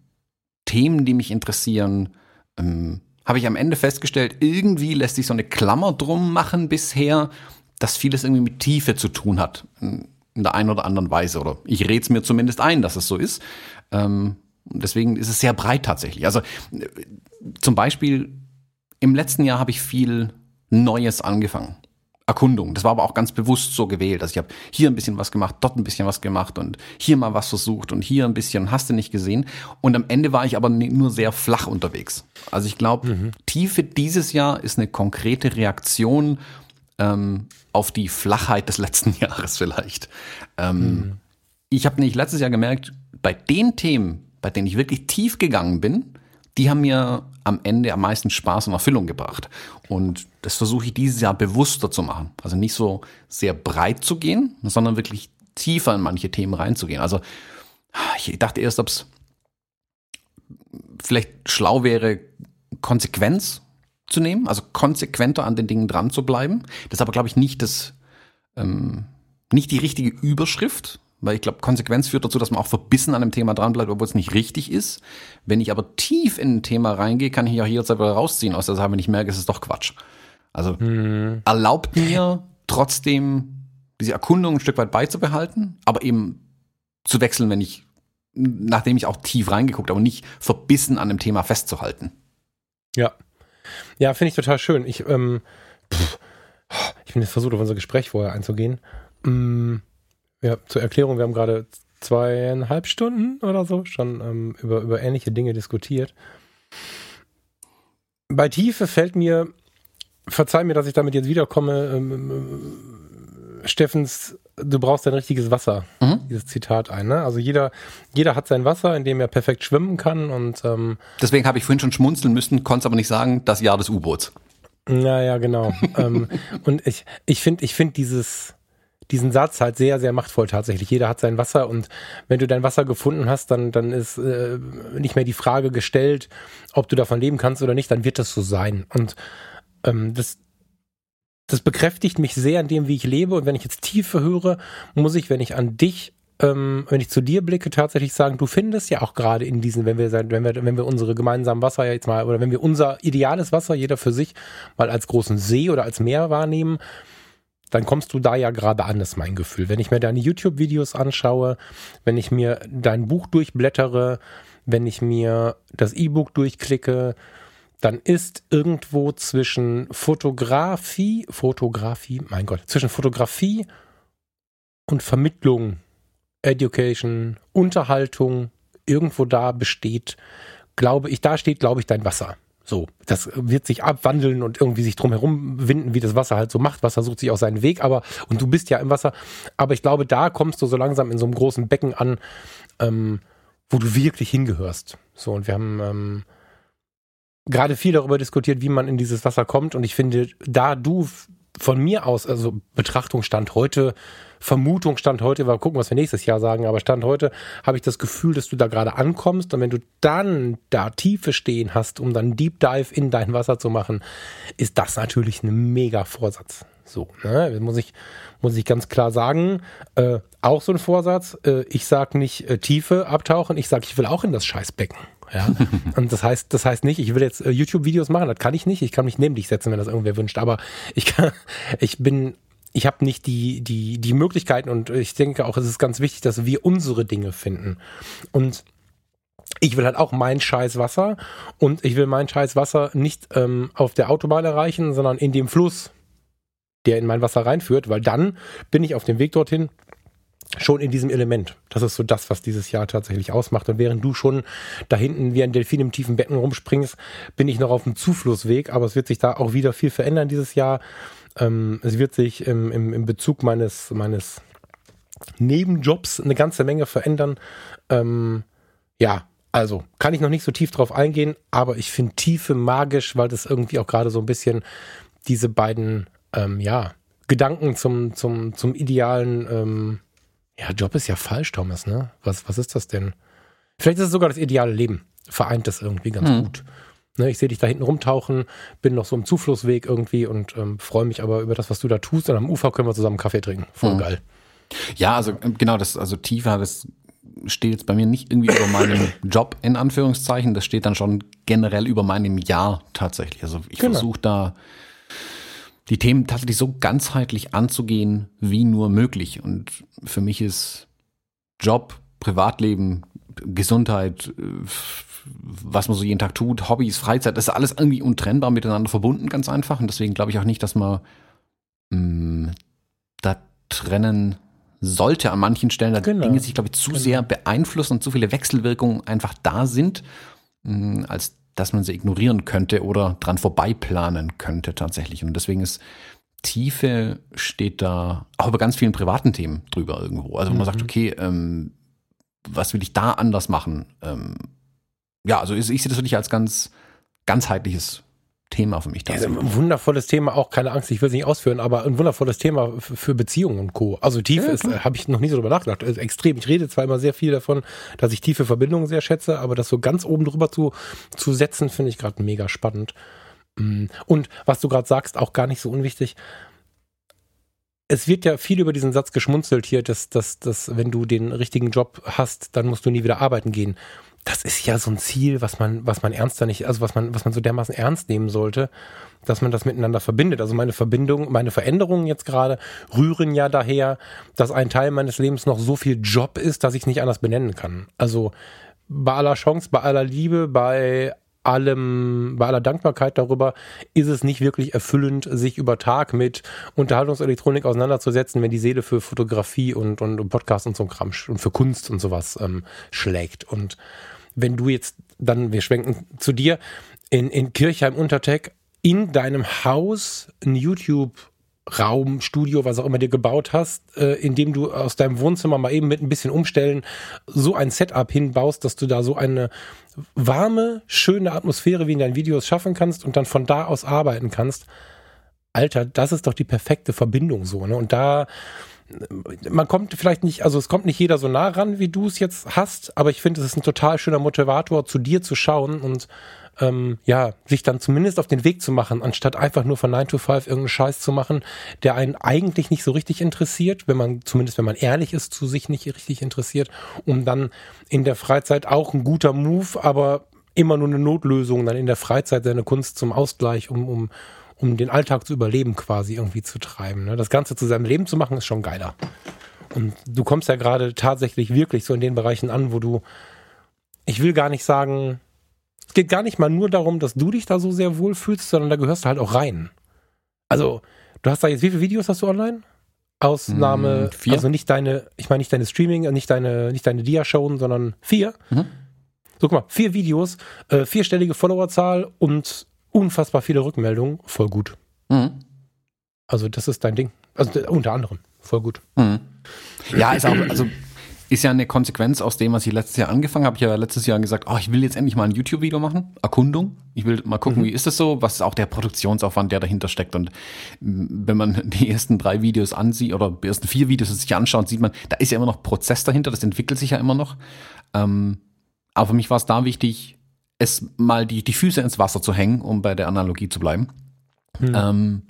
[SPEAKER 1] Themen, die mich interessieren, ähm, habe ich am Ende festgestellt, irgendwie lässt sich so eine Klammer drum machen bisher, dass vieles irgendwie mit Tiefe zu tun hat. In der einen oder anderen Weise. Oder ich rede es mir zumindest ein, dass es so ist. Ähm, deswegen ist es sehr breit tatsächlich. Also äh, zum Beispiel im letzten Jahr habe ich viel Neues angefangen. Erkundung. Das war aber auch ganz bewusst so gewählt. Also ich habe hier ein bisschen was gemacht, dort ein bisschen was gemacht und hier mal was versucht und hier ein bisschen, hast du nicht gesehen. Und am Ende war ich aber nur sehr flach unterwegs. Also ich glaube, mhm. Tiefe dieses Jahr ist eine konkrete Reaktion ähm, auf die Flachheit des letzten Jahres vielleicht. Ähm, mhm. Ich habe nämlich letztes Jahr gemerkt, bei den Themen, bei denen ich wirklich tief gegangen bin, die haben mir am Ende am meisten Spaß und Erfüllung gebracht. Und das versuche ich dieses Jahr bewusster zu machen. Also nicht so sehr breit zu gehen, sondern wirklich tiefer in manche Themen reinzugehen. Also ich dachte erst, ob es vielleicht schlau wäre, Konsequenz zu nehmen, also konsequenter an den Dingen dran zu bleiben. Das ist aber, glaube ich, nicht das, ähm, nicht die richtige Überschrift, weil ich glaube, Konsequenz führt dazu, dass man auch verbissen an einem Thema dranbleibt, obwohl es nicht richtig ist. Wenn ich aber tief in ein Thema reingehe, kann ich auch jederzeit wieder rausziehen aus der Sache, wenn ich merke, es ist doch Quatsch. Also hm. erlaubt mir trotzdem diese Erkundung ein Stück weit beizubehalten, aber eben zu wechseln, wenn ich, nachdem ich auch tief reingeguckt, aber nicht verbissen an dem Thema festzuhalten.
[SPEAKER 2] Ja. Ja, finde ich total schön. Ich, ähm, pff, ich bin jetzt versucht, auf unser Gespräch vorher einzugehen. Mm, ja, zur Erklärung, wir haben gerade zweieinhalb Stunden oder so schon ähm, über, über ähnliche Dinge diskutiert. Bei Tiefe fällt mir, verzeih mir, dass ich damit jetzt wiederkomme, ähm, ähm, Steffens, du brauchst ein richtiges Wasser, mhm. dieses Zitat ein. Ne? Also jeder, jeder hat sein Wasser, in dem er perfekt schwimmen kann und ähm,
[SPEAKER 1] deswegen habe ich vorhin schon schmunzeln müssen, konnte aber nicht sagen, das Jahr des U-Boots.
[SPEAKER 2] Naja, genau. ähm, und ich, ich finde, ich finde dieses diesen Satz halt sehr, sehr machtvoll tatsächlich. Jeder hat sein Wasser und wenn du dein Wasser gefunden hast, dann, dann ist äh, nicht mehr die Frage gestellt, ob du davon leben kannst oder nicht, dann wird das so sein. Und ähm, das, das bekräftigt mich sehr an dem, wie ich lebe. Und wenn ich jetzt Tiefe höre, muss ich, wenn ich an dich ähm, wenn ich zu dir blicke, tatsächlich sagen, du findest ja auch gerade in diesen, wenn wir, wenn wir, wenn wir unsere gemeinsamen Wasser jetzt mal, oder wenn wir unser ideales Wasser, jeder für sich, mal als großen See oder als Meer wahrnehmen, dann kommst du da ja gerade an, ist mein Gefühl. Wenn ich mir deine YouTube-Videos anschaue, wenn ich mir dein Buch durchblättere, wenn ich mir das E-Book durchklicke, dann ist irgendwo zwischen Fotografie, Fotografie, mein Gott, zwischen Fotografie und Vermittlung, Education, Unterhaltung, irgendwo da besteht, glaube ich, da steht, glaube ich, dein Wasser. So, das wird sich abwandeln und irgendwie sich drumherum winden, wie das Wasser halt so macht. Wasser sucht sich auch seinen Weg, aber, und du bist ja im Wasser. Aber ich glaube, da kommst du so langsam in so einem großen Becken an, ähm, wo du wirklich hingehörst. So, und wir haben ähm, gerade viel darüber diskutiert, wie man in dieses Wasser kommt. Und ich finde, da du von mir aus, also Betrachtung stand heute, Vermutung stand heute, mal gucken, was wir nächstes Jahr sagen, aber stand heute, habe ich das Gefühl, dass du da gerade ankommst und wenn du dann da Tiefe stehen hast, um dann Deep Dive in dein Wasser zu machen, ist das natürlich ein mega Vorsatz. So, ne? muss ich muss ich ganz klar sagen, äh, auch so ein Vorsatz. Äh, ich sag nicht äh, Tiefe abtauchen, ich sag, ich will auch in das Scheißbecken. Ja, und das heißt, das heißt nicht, ich will jetzt äh, YouTube-Videos machen, das kann ich nicht. Ich kann mich neben dich setzen, wenn das irgendwer wünscht. Aber ich kann, ich bin ich habe nicht die, die, die Möglichkeiten und ich denke auch, es ist ganz wichtig, dass wir unsere Dinge finden. Und ich will halt auch mein scheiß Wasser und ich will mein scheiß Wasser nicht ähm, auf der Autobahn erreichen, sondern in dem Fluss, der in mein Wasser reinführt, weil dann bin ich auf dem Weg dorthin schon in diesem Element. Das ist so das, was dieses Jahr tatsächlich ausmacht. Und während du schon da hinten wie ein Delfin im tiefen Becken rumspringst, bin ich noch auf dem Zuflussweg, aber es wird sich da auch wieder viel verändern dieses Jahr. Ähm, es wird sich im, im, im Bezug meines, meines Nebenjobs eine ganze Menge verändern. Ähm, ja, also kann ich noch nicht so tief drauf eingehen, aber ich finde Tiefe magisch, weil das irgendwie auch gerade so ein bisschen diese beiden ähm, ja, Gedanken zum, zum, zum idealen, ähm, ja, Job ist ja falsch, Thomas, ne? Was, was ist das denn? Vielleicht ist es sogar das ideale Leben. Vereint das irgendwie ganz mhm. gut. Ne, ich sehe dich da hinten rumtauchen, bin noch so im Zuflussweg irgendwie und ähm, freue mich aber über das, was du da tust. Und am Ufer können wir zusammen Kaffee trinken. Voll mhm. geil.
[SPEAKER 1] Ja, also ähm, genau, das, also tiefer, das steht jetzt bei mir nicht irgendwie über meinem Job in Anführungszeichen. Das steht dann schon generell über meinem Jahr tatsächlich. Also ich genau. versuche da die Themen tatsächlich so ganzheitlich anzugehen, wie nur möglich. Und für mich ist Job, Privatleben, Gesundheit, äh, was man so jeden Tag tut, Hobbys, Freizeit, das ist alles irgendwie untrennbar miteinander verbunden, ganz einfach. Und deswegen glaube ich auch nicht, dass man mh, mm, da trennen sollte an manchen Stellen, da genau. Dinge sich, glaube ich, zu genau. sehr beeinflussen und zu viele Wechselwirkungen einfach da sind, mh, mm, als dass man sie ignorieren könnte oder dran vorbeiplanen könnte tatsächlich. Und deswegen ist Tiefe steht da auch über ganz vielen privaten Themen drüber irgendwo. Also wo man sagt, mhm. okay, ähm, was will ich da anders machen? Ähm, ja, also ich, ich sehe das wirklich als ganz ganzheitliches Thema für mich.
[SPEAKER 2] Ja, ein wundervolles Thema, auch keine Angst, ich will es nicht ausführen, aber ein wundervolles Thema für Beziehungen und Co. Also Tiefe ja, ist, habe ich noch nie so drüber nachgedacht. Ist extrem. Ich rede zwar immer sehr viel davon, dass ich tiefe Verbindungen sehr schätze, aber das so ganz oben drüber zu, zu setzen, finde ich gerade mega spannend. Mm. Und was du gerade sagst, auch gar nicht so unwichtig. Es wird ja viel über diesen Satz geschmunzelt hier, dass, dass, dass wenn du den richtigen Job hast, dann musst du nie wieder arbeiten gehen das ist ja so ein Ziel, was man, was man ernster nicht, also was man, was man so dermaßen ernst nehmen sollte, dass man das miteinander verbindet. Also meine Verbindung, meine Veränderungen jetzt gerade rühren ja daher, dass ein Teil meines Lebens noch so viel Job ist, dass ich es nicht anders benennen kann. Also bei aller Chance, bei aller Liebe, bei allem, bei aller Dankbarkeit darüber ist es nicht wirklich erfüllend, sich über Tag mit Unterhaltungselektronik auseinanderzusetzen, wenn die Seele für Fotografie und, und Podcast und so ein Kram und für Kunst und sowas ähm, schlägt. Und wenn du jetzt dann, wir schwenken zu dir, in, in Kirchheim Untertech in deinem Haus ein YouTube Raum, Studio, was auch immer dir gebaut hast, äh, in dem du aus deinem Wohnzimmer mal eben mit ein bisschen umstellen so ein Setup hinbaust, dass du da so eine warme, schöne Atmosphäre wie in deinen Videos schaffen kannst und dann von da aus arbeiten kannst. Alter, das ist doch die perfekte Verbindung so, ne? Und da man kommt vielleicht nicht, also es kommt nicht jeder so nah ran, wie du es jetzt hast, aber ich finde, es ist ein total schöner Motivator, zu dir zu schauen und ähm, ja, sich dann zumindest auf den Weg zu machen, anstatt einfach nur von 9 to 5 irgendeinen Scheiß zu machen, der einen eigentlich nicht so richtig interessiert, wenn man, zumindest wenn man ehrlich ist, zu sich nicht richtig interessiert, um dann in der Freizeit auch ein guter Move, aber immer nur eine Notlösung, dann in der Freizeit seine Kunst zum Ausgleich, um, um, um den Alltag zu überleben quasi irgendwie zu treiben. Ne? Das Ganze zu seinem Leben zu machen, ist schon geiler. Und du kommst ja gerade tatsächlich wirklich so in den Bereichen an, wo du, ich will gar nicht sagen, es geht gar nicht mal nur darum, dass du dich da so sehr wohlfühlst, sondern da gehörst du halt auch rein. Also, du hast da jetzt, wie viele Videos hast du online? Ausnahme, hm, also nicht deine, ich meine nicht deine Streaming, nicht deine, nicht deine Dia-Showen, sondern vier. Mhm. So, guck mal, vier Videos, äh, vierstellige Followerzahl und unfassbar viele Rückmeldungen, voll gut. Mhm. Also das ist dein Ding. Also unter anderem, voll gut. Mhm.
[SPEAKER 1] Ja, ist auch, also ist ja eine Konsequenz aus dem, was ich letztes Jahr angefangen habe. Ich habe ja letztes Jahr gesagt, oh, ich will jetzt endlich mal ein YouTube-Video machen, Erkundung. Ich will mal gucken, mhm. wie ist das so, was ist auch der Produktionsaufwand, der dahinter steckt. Und wenn man die ersten drei Videos ansieht oder die ersten vier Videos sich anschaut, sieht man, da ist ja immer noch Prozess dahinter, das entwickelt sich ja immer noch. Ähm, aber für mich war es da wichtig, es mal die, die Füße ins Wasser zu hängen, um bei der Analogie zu bleiben. Hm. Ähm,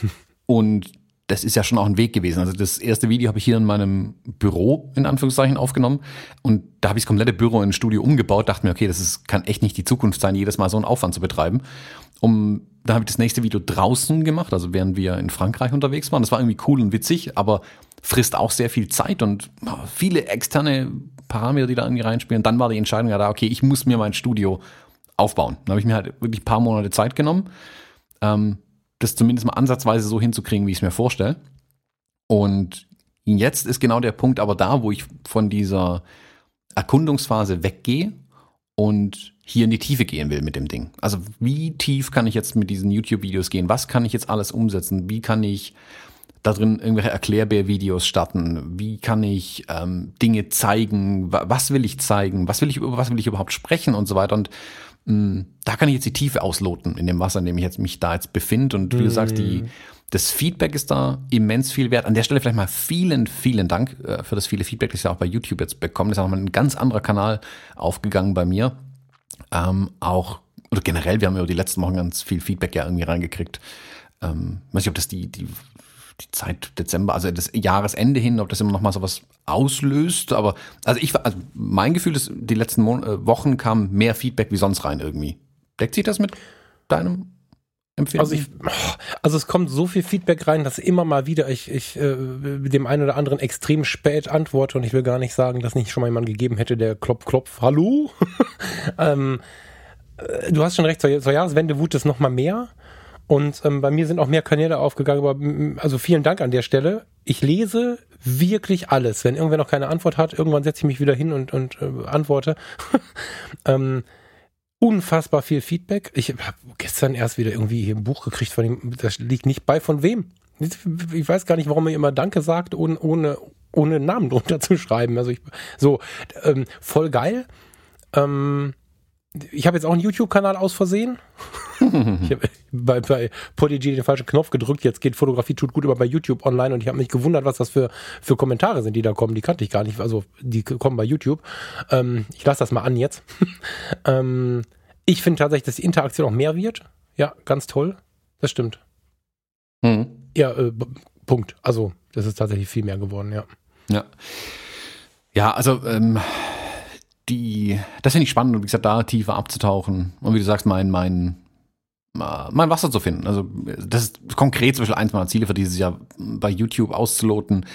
[SPEAKER 1] und das ist ja schon auch ein Weg gewesen. Also das erste Video habe ich hier in meinem Büro in Anführungszeichen aufgenommen und da habe ich das komplette Büro in ein Studio umgebaut, dachte mir, okay, das ist, kann echt nicht die Zukunft sein, jedes Mal so einen Aufwand zu betreiben. Um, da habe ich das nächste Video draußen gemacht, also während wir in Frankreich unterwegs waren. Das war irgendwie cool und witzig, aber frisst auch sehr viel Zeit und viele externe Parameter, die da irgendwie reinspielen. Dann war die Entscheidung ja da, okay, ich muss mir mein Studio aufbauen. Dann habe ich mir halt wirklich ein paar Monate Zeit genommen, ähm, das zumindest mal ansatzweise so hinzukriegen, wie ich es mir vorstelle. Und jetzt ist genau der Punkt aber da, wo ich von dieser Erkundungsphase weggehe und hier in die Tiefe gehen will mit dem Ding. Also wie tief kann ich jetzt mit diesen YouTube-Videos gehen? Was kann ich jetzt alles umsetzen? Wie kann ich da drin irgendwelche Erklärbär-Videos starten? Wie kann ich ähm, Dinge zeigen? Was will ich zeigen? Was will ich über was will ich überhaupt sprechen und so weiter? Und mh, mm, da kann ich jetzt die Tiefe ausloten in dem Wasser, in dem ich jetzt mich da jetzt befinde. Und wie du sagst, die das Feedback ist da immens viel wert. An der Stelle vielleicht mal vielen, vielen Dank äh, für das viele Feedback, das ich auch bei YouTube jetzt bekomme. Das ist auch mal ein ganz anderer Kanal aufgegangen bei mir. Ähm, auch, oder generell, wir haben ja die letzten Wochen ganz viel Feedback ja irgendwie reingekriegt. Ähm, weiß nicht, ob das die, die, die Zeit Dezember, also das Jahresende hin, ob das immer noch mal so was auslöst. Aber also ich, also mein Gefühl ist, die letzten Mon äh, Wochen kam mehr Feedback wie sonst rein irgendwie. Deckt sich das mit deinem
[SPEAKER 2] Empfinden? Also ich, also es kommt so viel Feedback rein, dass immer mal wieder ich, ich äh, dem einen oder anderen extrem spät antworte und ich will gar nicht sagen, dass nicht schon mal jemand gegeben hätte, der klopf, klopf, hallo. ähm, äh, du hast schon recht, zur, zur Jahreswende wut es noch mal mehr. Und ähm, bei mir sind auch mehr Kanäle aufgegangen, aber also vielen Dank an der Stelle. Ich lese wirklich alles. Wenn irgendwer noch keine Antwort hat, irgendwann setze ich mich wieder hin und, und äh, antworte. ähm, unfassbar viel Feedback. Ich habe gestern erst wieder irgendwie hier ein Buch gekriegt von ihm, das liegt nicht bei von wem. Ich weiß gar nicht, warum er immer Danke sagt, ohne, ohne, ohne Namen drunter zu schreiben. Also ich, so, ähm, voll geil. Ähm, ich habe jetzt auch einen YouTube-Kanal aus Versehen. ich habe bei, bei Podigy den falschen Knopf gedrückt. Jetzt geht Fotografie tut gut, aber bei YouTube online und ich habe mich gewundert, was das für, für Kommentare sind, die da kommen. Die kannte ich gar nicht. Also die kommen bei YouTube. Ähm, ich lasse das mal an jetzt. ähm, ich finde tatsächlich, dass die Interaktion auch mehr wird. Ja, ganz toll. Das stimmt. Mhm. Ja, äh, Punkt. Also das ist tatsächlich viel mehr geworden, ja.
[SPEAKER 1] Ja. Ja, also ähm, die, das finde ich spannend, wie gesagt, da tiefer abzutauchen und wie du sagst, mein, mein, mein Wasser zu finden. Also das ist konkret zum Beispiel eins meiner Ziele für dieses Jahr bei YouTube auszuloten.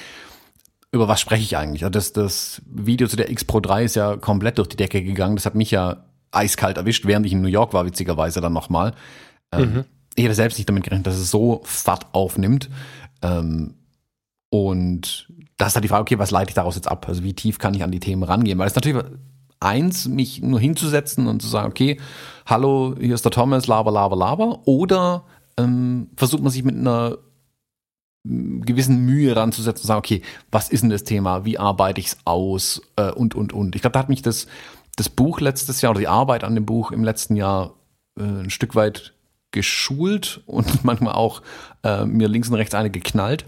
[SPEAKER 1] Über was spreche ich eigentlich? Das, das Video zu der X Pro 3 ist ja komplett durch die Decke gegangen. Das hat mich ja eiskalt erwischt, während ich in New York war, witzigerweise dann nochmal. Ähm, mhm. Ich hätte selbst nicht damit gerechnet, dass es so Fahrt aufnimmt. Ähm, und das ist halt die Frage, okay, was leite ich daraus jetzt ab? Also wie tief kann ich an die Themen rangehen? Weil es natürlich eins, mich nur hinzusetzen und zu sagen, okay, hallo, hier ist der Thomas, laber, laber, laber. Oder ähm, versucht man sich mit einer gewissen Mühe ranzusetzen und sagen, okay, was ist denn das Thema? Wie arbeite ich es aus? Äh, und, und, und. Ich glaube, da hat mich das, das Buch letztes Jahr oder die Arbeit an dem Buch im letzten Jahr äh, ein Stück weit geschult und manchmal auch äh, mir links und rechts eine geknallt.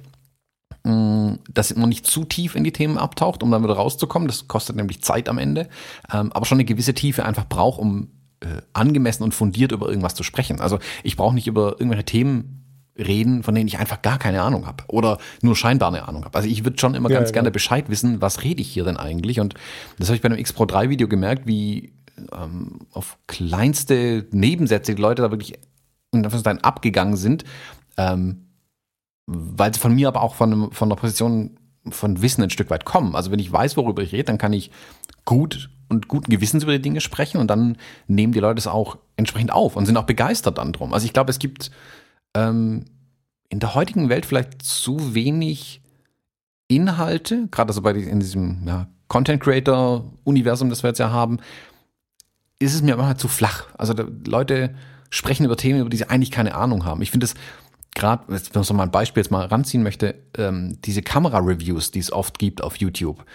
[SPEAKER 1] Mm, dass man nicht zu tief in die Themen abtaucht, um dann wieder rauszukommen. Das kostet nämlich Zeit am Ende, ähm, aber schon eine gewisse Tiefe einfach braucht, um äh, angemessen und fundiert über irgendwas zu sprechen. Also ich brauche nicht über irgendwelche Themen reden, von denen ich einfach gar keine Ahnung habe oder nur scheinbar eine Ahnung habe. Also ich würde schon immer ja, ganz ja. gerne Bescheid wissen, was rede ich hier denn eigentlich? Und das habe ich bei einem X Pro 3 Video gemerkt, wie ähm, auf kleinste Nebensätze die Leute da wirklich abgegangen sind. Ähm, weil sie von mir aber auch von, von einer Position von Wissen ein Stück weit kommen. Also wenn ich weiß, worüber ich rede, dann kann ich gut und guten Gewissens über die Dinge sprechen und dann nehmen die Leute es auch entsprechend auf und sind auch begeistert dann drum. Also ich glaube, es gibt ähm, in der heutigen Welt vielleicht zu wenig Inhalte, gerade also bei in diesem ja, Content Creator Universum, das wir jetzt ja haben, ist es mir immer zu flach. Also Leute sprechen über Themen, über die sie eigentlich keine Ahnung haben. Ich finde es gerade, wenn man so mal ein Beispiel jetzt mal ranziehen möchte, ähm, diese Kamera-Reviews, die es oft gibt auf YouTube.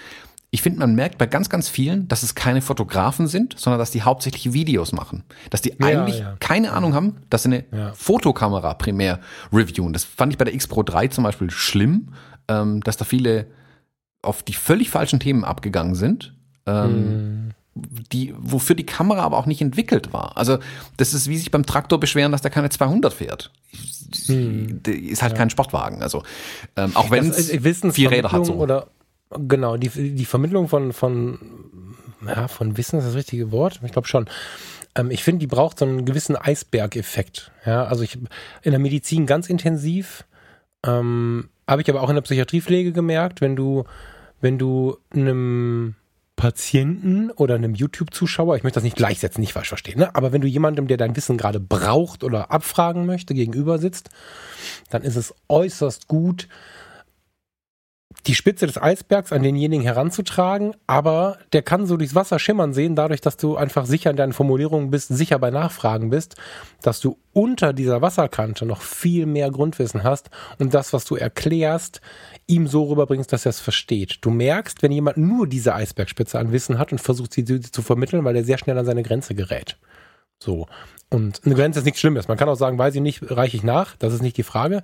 [SPEAKER 1] Ich finde, man merkt bei ganz, ganz vielen, dass es keine Fotografen sind, sondern dass die hauptsächlich Videos machen. Dass die ja, eigentlich ja. keine Ahnung haben, dass sie eine ja. Fotokamera primär reviewen. Das fand ich bei der X Pro 3 zum Beispiel schlimm, ähm, dass da viele auf die völlig falschen Themen abgegangen sind. Ähm, hm die, wofür die Kamera aber auch nicht entwickelt war. Also das ist wie sich beim Traktor beschweren, dass der keine 200 fährt. Hm. Ist halt ja. kein Sportwagen. Also ähm, auch wenn es
[SPEAKER 2] vier Räder hat. So. Oder genau die die Vermittlung von von ja von Wissen ist das richtige Wort. Ich glaube schon. Ähm, ich finde, die braucht so einen gewissen Eisbergeffekt. Ja, also ich in der Medizin ganz intensiv. Ähm, habe ich aber auch in der Psychiatriepflege gemerkt, wenn du wenn du einem Patienten oder einem YouTube-Zuschauer, ich möchte das nicht gleichsetzen, nicht falsch verstehen, ne? aber wenn du jemandem, der dein Wissen gerade braucht oder abfragen möchte, gegenüber sitzt, dann ist es äußerst gut, die Spitze des Eisbergs an denjenigen heranzutragen, aber der kann so durchs Wasser schimmern sehen, dadurch, dass du einfach sicher in deinen Formulierungen bist, sicher bei Nachfragen bist, dass du unter dieser Wasserkante noch viel mehr Grundwissen hast und das, was du erklärst, ihm so rüberbringst, dass er es versteht. Du merkst, wenn jemand nur diese Eisbergspitze an Wissen hat und versucht sie zu vermitteln, weil er sehr schnell an seine Grenze gerät. So. Und eine Grenze ist nichts Schlimmes. Man kann auch sagen, weiß ich nicht, reiche ich nach. Das ist nicht die Frage.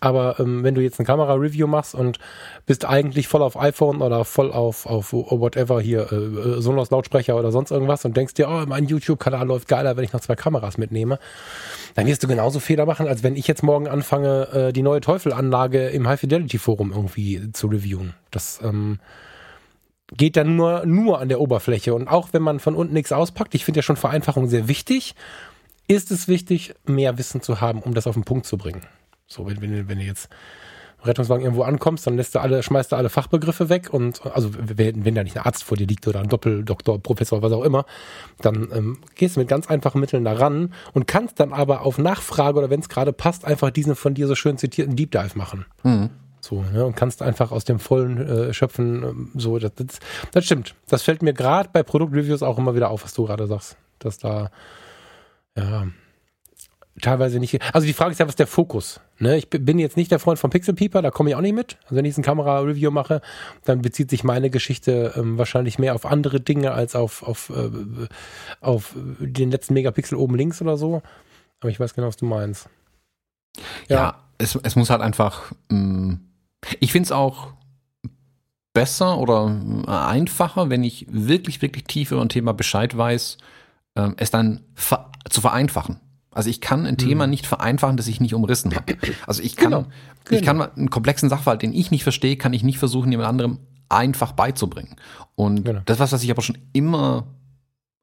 [SPEAKER 2] Aber ähm, wenn du jetzt eine Kamera-Review machst und bist eigentlich voll auf iPhone oder voll auf, auf whatever hier, äh, Sonos-Lautsprecher oder sonst irgendwas und denkst dir, oh, mein YouTube-Kanal läuft geiler, wenn ich noch zwei Kameras mitnehme, dann wirst du genauso Fehler machen, als wenn ich jetzt morgen anfange, äh, die neue Teufel-Anlage im High-Fidelity-Forum irgendwie zu reviewen. Das, ähm, geht dann nur, nur an der Oberfläche. Und auch wenn man von unten nichts auspackt, ich finde ja schon Vereinfachung sehr wichtig, ist es wichtig, mehr Wissen zu haben, um das auf den Punkt zu bringen. So, wenn, wenn, wenn du jetzt Rettungswagen irgendwo ankommst, dann lässt du alle, schmeißt du alle Fachbegriffe weg und also wenn, wenn da nicht ein Arzt vor dir liegt oder ein Doppeldoktor, Professor, was auch immer, dann ähm, gehst du mit ganz einfachen Mitteln da ran und kannst dann aber auf Nachfrage oder wenn es gerade passt, einfach diesen von dir so schön zitierten Deep Dive machen. Mhm. So, ne, und kannst einfach aus dem Vollen äh, schöpfen. Ähm, so, das, das, das stimmt. Das fällt mir gerade bei Produktreviews auch immer wieder auf, was du gerade sagst. Dass da ja teilweise nicht. Also die Frage ist ja, was ist der Fokus? Ne? Ich bin jetzt nicht der Freund von Pixel Peeper, da komme ich auch nicht mit. Also wenn ich ein Kamera-Review mache, dann bezieht sich meine Geschichte ähm, wahrscheinlich mehr auf andere Dinge als auf, auf, äh, auf den letzten Megapixel oben links oder so. Aber ich weiß genau, was du meinst.
[SPEAKER 1] Ja, ja es, es muss halt einfach. Mh, mm, ich finde es auch besser oder äh, einfacher, wenn ich wirklich, wirklich tief über ein Thema Bescheid weiß, äh, es dann ver zu vereinfachen. Also ich kann ein hm. Thema nicht vereinfachen, das ich nicht umrissen habe. Also ich kann, genau. Genau. ich kann einen komplexen Sachverhalt, den ich nicht verstehe, kann ich nicht versuchen, jemand anderem einfach beizubringen. Und genau. das was, was ich aber schon immer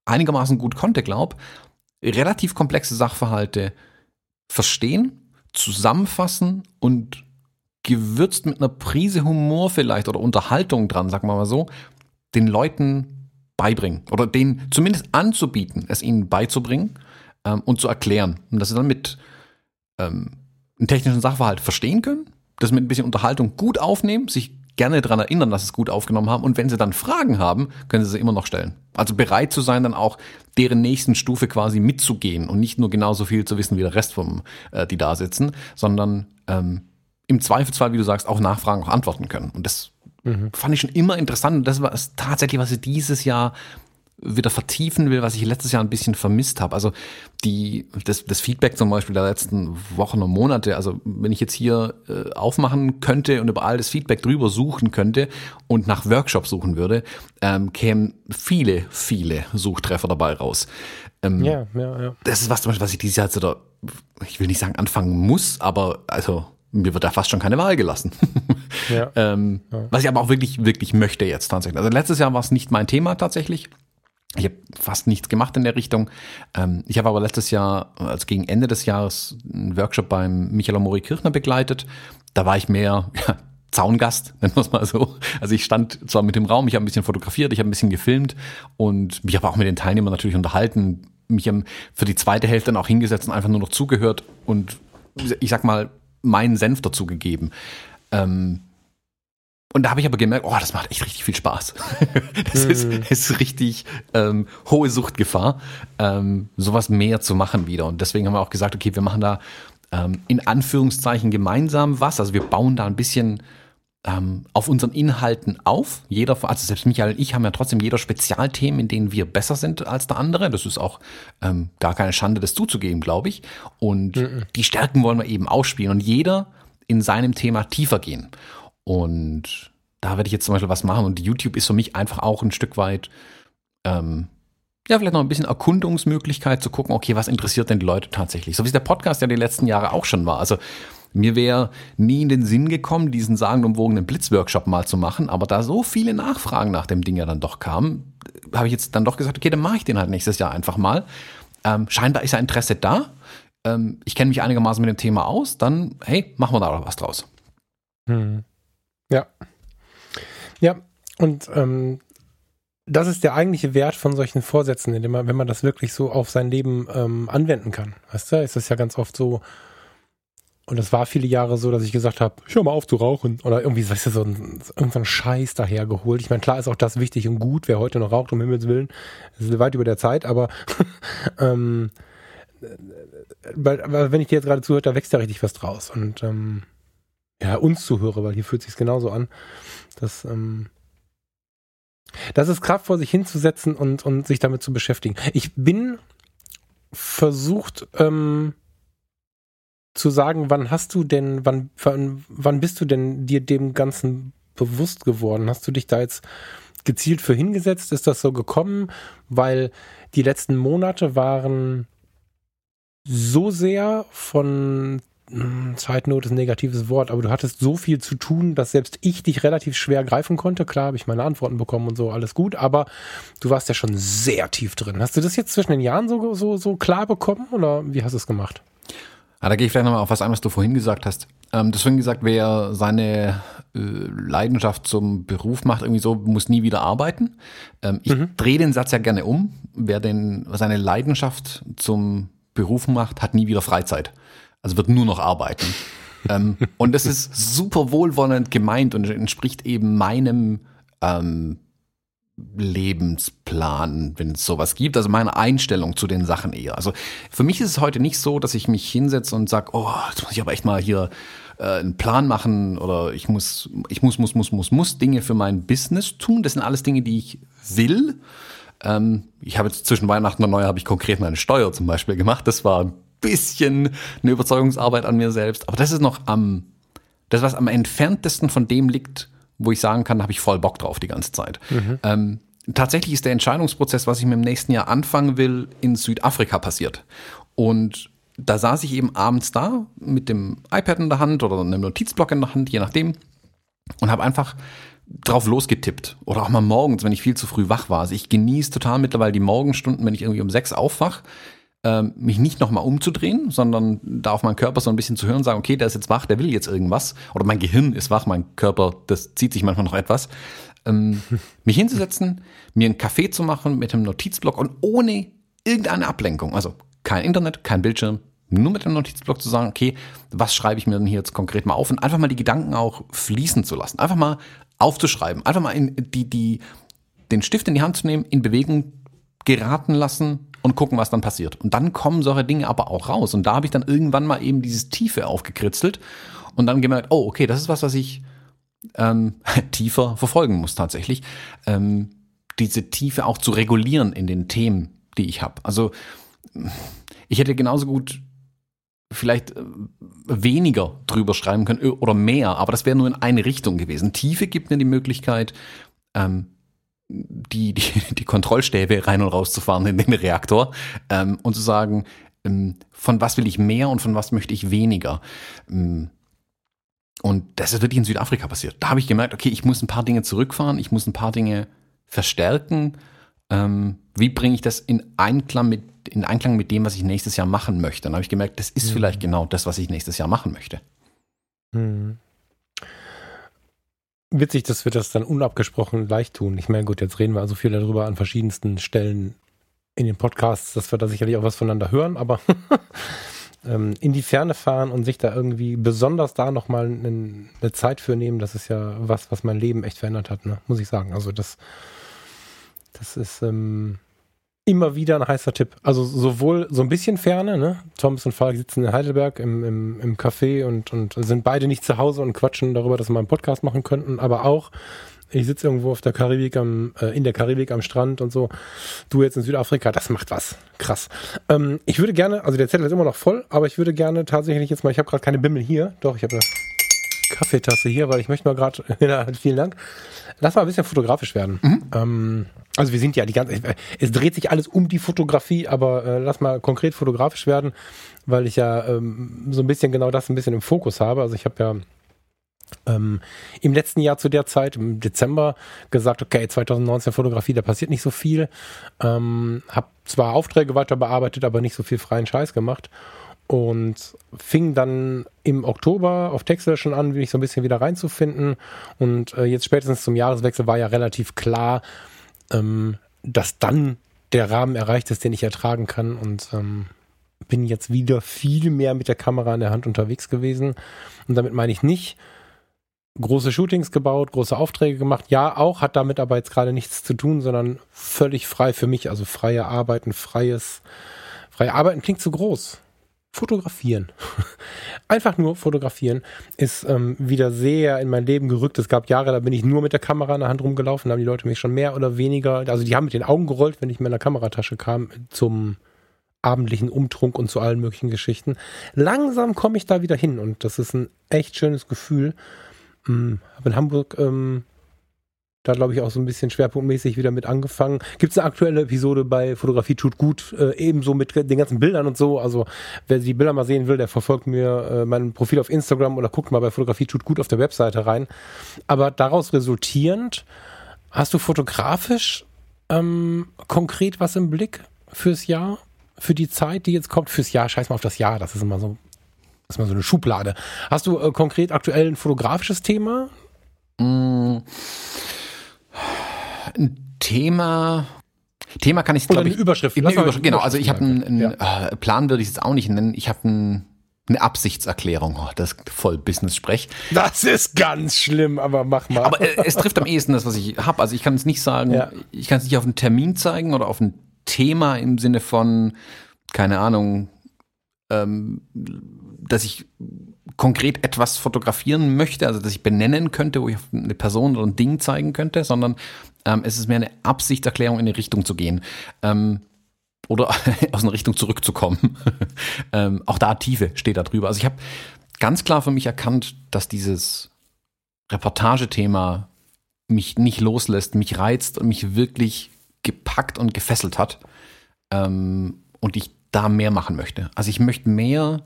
[SPEAKER 1] einigermaßen gut konnte, glaube, relativ komplexe Sachverhalte verstehen, zusammenfassen und gewürzt mit einer Prise Humor vielleicht oder Unterhaltung dran, sagen wir mal so, den Leuten beibringen oder denen zumindest anzubieten, es ihnen beizubringen ähm, und zu erklären. Und dass sie dann mit ähm, einem technischen Sachverhalt verstehen können, das mit ein bisschen Unterhaltung gut aufnehmen, sich gerne daran erinnern, dass sie es gut aufgenommen haben. Und wenn sie dann Fragen haben, können sie sie immer noch stellen. Also bereit zu sein, dann auch deren nächsten Stufe quasi mitzugehen und nicht nur genauso viel zu wissen wie der Rest vom, äh, die da sitzen, sondern ähm, im Zweifelsfall, wie du sagst, auch nachfragen, auch antworten können. Und das mhm. fand ich schon immer interessant. Und das war tatsächlich, was ich dieses Jahr wieder vertiefen will, was ich letztes Jahr ein bisschen vermisst habe. Also die, das, das Feedback zum Beispiel der letzten Wochen und Monate, also wenn ich jetzt hier äh, aufmachen könnte und überall das Feedback drüber suchen könnte und nach Workshops suchen würde, ähm, kämen viele, viele Suchtreffer dabei raus. Ähm, ja, ja, ja. Das ist was zum Beispiel, was ich dieses Jahr jetzt oder ich will nicht sagen anfangen muss, aber also mir wird da fast schon keine Wahl gelassen. Ja. ähm, ja. Was ich aber auch wirklich, wirklich möchte jetzt tatsächlich. Also letztes Jahr war es nicht mein Thema tatsächlich. Ich habe fast nichts gemacht in der Richtung. Ähm, ich habe aber letztes Jahr, also gegen Ende des Jahres, einen Workshop beim Michael Mori Kirchner begleitet. Da war ich mehr ja, Zaungast, nennen wir es mal so. Also ich stand zwar mit dem Raum, ich habe ein bisschen fotografiert, ich habe ein bisschen gefilmt und mich aber auch mit den Teilnehmern natürlich unterhalten, mich für die zweite Hälfte dann auch hingesetzt und einfach nur noch zugehört und ich sag mal, meinen Senf dazu gegeben. Ähm, und da habe ich aber gemerkt, oh, das macht echt richtig viel Spaß. das, ist, das ist richtig ähm, hohe Suchtgefahr, ähm, sowas mehr zu machen wieder. Und deswegen haben wir auch gesagt, okay, wir machen da ähm, in Anführungszeichen gemeinsam was. Also wir bauen da ein bisschen ähm, auf unseren Inhalten auf. Jeder, also selbst Michael und ich haben ja trotzdem jeder Spezialthemen, in denen wir besser sind als der andere. Das ist auch ähm, gar keine Schande, das zuzugeben, glaube ich. Und mhm. die Stärken wollen wir eben ausspielen und jeder in seinem Thema tiefer gehen. Und da werde ich jetzt zum Beispiel was machen. Und YouTube ist für mich einfach auch ein Stück weit ähm, ja, vielleicht noch ein bisschen Erkundungsmöglichkeit zu gucken, okay, was interessiert denn die Leute tatsächlich? So wie es der Podcast ja die letzten Jahre auch schon war. Also mir wäre nie in den Sinn gekommen, diesen sagenumwogenen Blitzworkshop mal zu machen, aber da so viele Nachfragen nach dem Ding ja dann doch kamen, habe ich jetzt dann doch gesagt, okay, dann mache ich den halt nächstes Jahr einfach mal. Ähm, scheinbar ist ja Interesse da. Ähm, ich kenne mich einigermaßen mit dem Thema aus, dann, hey, machen wir da was draus.
[SPEAKER 2] Hm. Ja. Ja, und ähm, das ist der eigentliche Wert von solchen Vorsätzen, man, wenn man das wirklich so auf sein Leben ähm, anwenden kann. Weißt du, ist das ja ganz oft so, und es war viele Jahre so, dass ich gesagt habe, hör mal auf zu rauchen. Oder irgendwie, weißt du, so ein, irgendein Scheiß dahergeholt. Ich meine, klar ist auch das wichtig und gut, wer heute noch raucht, um Himmels Willen. Das ist weit über der Zeit, aber ähm, weil, weil wenn ich dir jetzt gerade zuhöre, da wächst ja richtig was draus. Und ähm, ja, uns zuhöre, weil hier fühlt sich genauso an. Dass, ähm, das ist Kraft vor sich hinzusetzen und, und sich damit zu beschäftigen. Ich bin versucht ähm, zu sagen, wann hast du denn, wann, wann, wann bist du denn dir dem Ganzen bewusst geworden? Hast du dich da jetzt gezielt für hingesetzt? Ist das so gekommen? Weil die letzten Monate waren so sehr von hm, Zeitnot ist ein negatives Wort, aber du hattest so viel zu tun, dass selbst ich dich relativ schwer greifen konnte. Klar habe ich meine Antworten bekommen und so, alles gut, aber du warst ja schon sehr tief drin. Hast du das jetzt zwischen den Jahren so, so, so klar bekommen oder wie hast du es gemacht?
[SPEAKER 1] Ah, da gehe ich vielleicht nochmal auf was an, was du vorhin gesagt hast. Ähm, du hast vorhin gesagt, wer seine äh, Leidenschaft zum Beruf macht, irgendwie so, muss nie wieder arbeiten. Ähm, ich mhm. drehe den Satz ja gerne um. Wer den, seine Leidenschaft zum Beruf macht, hat nie wieder Freizeit. Also wird nur noch arbeiten. ähm, und das ist super wohlwollend gemeint und entspricht eben meinem ähm, Lebensplan, wenn es sowas gibt, also meine Einstellung zu den Sachen eher. Also für mich ist es heute nicht so, dass ich mich hinsetze und sage, oh, jetzt muss ich aber echt mal hier äh, einen Plan machen oder ich muss, ich muss, muss, muss, muss, muss Dinge für mein Business tun. Das sind alles Dinge, die ich will. Ähm, ich habe jetzt zwischen Weihnachten und Neujahr habe ich konkret meine Steuer zum Beispiel gemacht. Das war ein bisschen eine Überzeugungsarbeit an mir selbst. Aber das ist noch am, das was am entferntesten von dem liegt, wo ich sagen kann, da habe ich voll Bock drauf die ganze Zeit. Mhm. Ähm, tatsächlich ist der Entscheidungsprozess, was ich mit dem nächsten Jahr anfangen will, in Südafrika passiert. Und da saß ich eben abends da mit dem iPad in der Hand oder einem Notizblock in der Hand, je nachdem, und habe einfach drauf losgetippt. Oder auch mal morgens, wenn ich viel zu früh wach war. Also ich genieße total mittlerweile die Morgenstunden, wenn ich irgendwie um sechs aufwach, ähm, mich nicht nochmal umzudrehen, sondern da auf meinen Körper so ein bisschen zu hören, sagen, okay, der ist jetzt wach, der will jetzt irgendwas. Oder mein Gehirn ist wach, mein Körper, das zieht sich manchmal noch etwas. Ähm, mich hinzusetzen, mir einen Kaffee zu machen mit einem Notizblock und ohne irgendeine Ablenkung. Also kein Internet, kein Bildschirm, nur mit dem Notizblock zu sagen, okay, was schreibe ich mir denn hier jetzt konkret mal auf und einfach mal die Gedanken auch fließen zu lassen. Einfach mal aufzuschreiben, einfach mal in die, die, den Stift in die Hand zu nehmen, in Bewegung geraten lassen und gucken, was dann passiert. Und dann kommen solche Dinge aber auch raus. Und da habe ich dann irgendwann mal eben dieses Tiefe aufgekritzelt und dann gemerkt, oh, okay, das ist was, was ich ähm, tiefer verfolgen muss tatsächlich. Ähm, diese Tiefe auch zu regulieren in den Themen, die ich habe. Also ich hätte genauso gut vielleicht äh, weniger drüber schreiben können oder mehr, aber das wäre nur in eine Richtung gewesen. Tiefe gibt mir die Möglichkeit, ähm, die, die, die Kontrollstäbe rein und raus zu fahren in den Reaktor ähm, und zu sagen, ähm, von was will ich mehr und von was möchte ich weniger. Ähm, und das ist wirklich in Südafrika passiert. Da habe ich gemerkt, okay, ich muss ein paar Dinge zurückfahren, ich muss ein paar Dinge verstärken. Ähm, wie bringe ich das in Einklang mit in Einklang mit dem, was ich nächstes Jahr machen möchte? Dann habe ich gemerkt, das ist mhm. vielleicht genau das, was ich nächstes Jahr machen möchte.
[SPEAKER 2] Mhm witzig, dass wir das dann unabgesprochen leicht tun. Ich meine, gut, jetzt reden wir also viel darüber an verschiedensten Stellen in den Podcasts, dass wir da sicherlich auch was voneinander hören, aber ähm, in die Ferne fahren und sich da irgendwie besonders da nochmal eine, Zeit für nehmen, das ist ja was, was mein Leben echt verändert hat, ne? muss ich sagen. Also das, das ist, ähm, immer wieder ein heißer Tipp. Also sowohl so ein bisschen Ferne, ne? Thomas und Falk sitzen in Heidelberg im, im, im Café und, und sind beide nicht zu Hause und quatschen darüber, dass wir einen Podcast machen könnten, aber auch ich sitze irgendwo auf der Karibik am, äh, in der Karibik am Strand und so. Du jetzt in Südafrika, das macht was. Krass. Ähm, ich würde gerne, also der Zettel ist immer noch voll, aber ich würde gerne tatsächlich jetzt mal, ich habe gerade keine Bimmel hier. Doch, ich habe eine Kaffeetasse hier, weil ich möchte mal gerade, ja, vielen Dank. Lass mal ein bisschen fotografisch werden. Mhm. Ähm, also wir sind ja die ganze, es dreht sich alles um die Fotografie, aber äh, lass mal konkret fotografisch werden, weil ich ja ähm, so ein bisschen genau das ein bisschen im Fokus habe. Also ich habe ja ähm, im letzten Jahr zu der Zeit, im Dezember, gesagt, okay, 2019 Fotografie, da passiert nicht so viel. Ähm, habe zwar Aufträge weiter bearbeitet, aber nicht so viel freien Scheiß gemacht und fing dann im Oktober auf Texel schon an, mich so ein bisschen wieder reinzufinden. Und äh, jetzt spätestens zum Jahreswechsel war ja relativ klar, ähm, dass dann der Rahmen erreicht ist, den ich ertragen kann. Und ähm, bin jetzt wieder viel mehr mit der Kamera in der Hand unterwegs gewesen. Und damit meine ich nicht große Shootings gebaut, große Aufträge gemacht. Ja, auch, hat damit aber jetzt gerade nichts zu tun, sondern völlig frei für mich. Also freie Arbeiten, freies, freie Arbeiten klingt zu groß fotografieren. Einfach nur fotografieren ist ähm, wieder sehr in mein Leben gerückt. Es gab Jahre, da bin ich nur mit der Kamera in der Hand rumgelaufen, da haben die Leute mich schon mehr oder weniger, also die haben mit den Augen gerollt, wenn ich mit einer Kameratasche kam zum abendlichen Umtrunk und zu allen möglichen Geschichten. Langsam komme ich da wieder hin und das ist ein echt schönes Gefühl. Hm, habe in Hamburg ähm, da glaube ich auch so ein bisschen schwerpunktmäßig wieder mit angefangen. Gibt es eine aktuelle Episode bei Fotografie tut gut, äh, ebenso mit den ganzen Bildern und so. Also wer die Bilder mal sehen will, der verfolgt mir äh, mein Profil auf Instagram oder guckt mal bei Fotografie tut gut auf der Webseite rein. Aber daraus resultierend, hast du fotografisch ähm, konkret was im Blick fürs Jahr? Für die Zeit, die jetzt kommt, fürs Jahr, scheiß mal auf das Jahr, das ist immer so, das ist immer so eine Schublade. Hast du äh, konkret aktuell ein fotografisches Thema?
[SPEAKER 1] Mm ein Thema. Thema kann ich glaube
[SPEAKER 2] ich. Überschrift.
[SPEAKER 1] Eine Überschrift. Genau, also ich habe einen, ja. äh, Plan würde ich jetzt auch nicht nennen. Ich habe ein, eine Absichtserklärung. Oh, das ist voll Business-Sprech.
[SPEAKER 2] Das ist ganz schlimm, aber mach mal.
[SPEAKER 1] Aber äh, es trifft am ehesten das, was ich habe. Also ich kann es nicht sagen, ja. ich kann es nicht auf einen Termin zeigen oder auf ein Thema im Sinne von, keine Ahnung, ähm, dass ich konkret etwas fotografieren möchte, also dass ich benennen könnte, wo ich eine Person oder ein Ding zeigen könnte, sondern ähm, es ist mehr eine Absichtserklärung, in eine Richtung zu gehen. Ähm, oder aus einer Richtung zurückzukommen. ähm, auch da Tiefe steht da drüber. Also ich habe ganz klar für mich erkannt, dass dieses Reportagethema mich nicht loslässt, mich reizt und mich wirklich gepackt und gefesselt hat. Ähm, und ich da mehr machen möchte. Also ich möchte mehr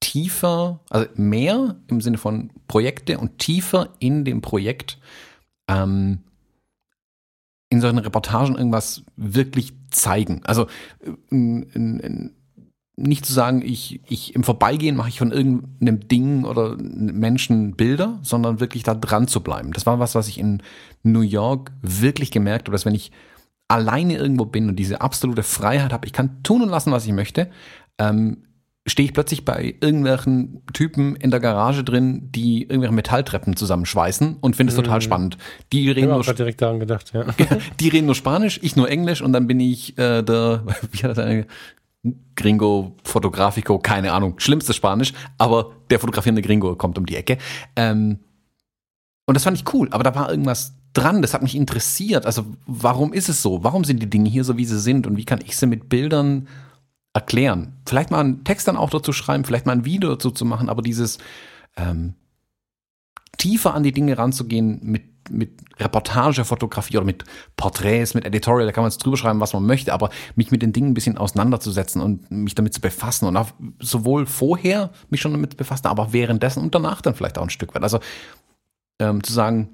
[SPEAKER 1] tiefer, also mehr im Sinne von Projekte und tiefer in dem Projekt ähm, in solchen Reportagen irgendwas wirklich zeigen. Also äh, nicht zu sagen, ich, ich im Vorbeigehen mache ich von irgendeinem Ding oder Menschen Bilder, sondern wirklich da dran zu bleiben. Das war was, was ich in New York wirklich gemerkt habe, dass wenn ich alleine irgendwo bin und diese absolute Freiheit habe, ich kann tun und lassen, was ich möchte, ähm, stehe ich plötzlich bei irgendwelchen Typen in der Garage drin, die irgendwelche Metalltreppen zusammenschweißen und finde es mhm. total spannend. Die reden
[SPEAKER 2] nur direkt daran gedacht, ja.
[SPEAKER 1] Die reden nur Spanisch, ich nur Englisch und dann bin ich äh, der wie hat das Gringo, Fotografico, keine Ahnung, schlimmstes Spanisch, aber der fotografierende Gringo kommt um die Ecke. Ähm, und das fand ich cool, aber da war irgendwas dran, das hat mich interessiert. Also warum ist es so? Warum sind die Dinge hier so, wie sie sind? Und wie kann ich sie mit Bildern erklären. Vielleicht mal einen Text dann auch dazu schreiben, vielleicht mal ein Video dazu zu machen, aber dieses ähm, tiefer an die Dinge ranzugehen mit, mit Reportagefotografie oder mit Porträts, mit Editorial, da kann man jetzt drüber schreiben, was man möchte, aber mich mit den Dingen ein bisschen auseinanderzusetzen und mich damit zu befassen und auch sowohl vorher mich schon damit befassen, aber währenddessen und danach dann vielleicht auch ein Stück weit. Also ähm, zu sagen,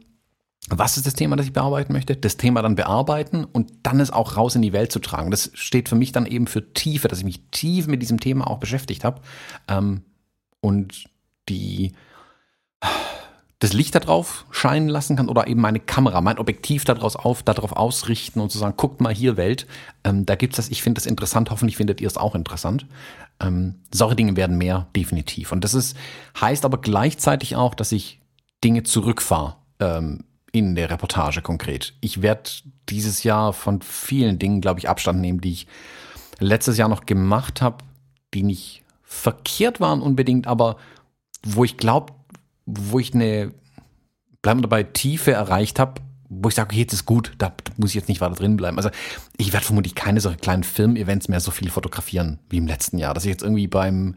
[SPEAKER 1] was ist das Thema, das ich bearbeiten möchte, das Thema dann bearbeiten und dann es auch raus in die Welt zu tragen. Das steht für mich dann eben für Tiefe, dass ich mich tief mit diesem Thema auch beschäftigt habe ähm, und die das Licht darauf scheinen lassen kann oder eben meine Kamera, mein Objektiv daraus auf, darauf ausrichten und zu sagen, guckt mal hier Welt, ähm, da gibt's das, ich finde das interessant, hoffentlich findet ihr es auch interessant. Ähm, solche Dinge werden mehr, definitiv. Und das ist, heißt aber gleichzeitig auch, dass ich Dinge zurückfahre. Ähm, in der Reportage konkret. Ich werde dieses Jahr von vielen Dingen, glaube ich, Abstand nehmen, die ich letztes Jahr noch gemacht habe, die nicht verkehrt waren unbedingt, aber wo ich glaube, wo ich eine, bleiben wir dabei, Tiefe erreicht habe, wo ich sage, okay, jetzt ist gut, da muss ich jetzt nicht weiter drin bleiben. Also ich werde vermutlich keine solche kleinen Film-Events mehr so viel fotografieren wie im letzten Jahr, dass ich jetzt irgendwie beim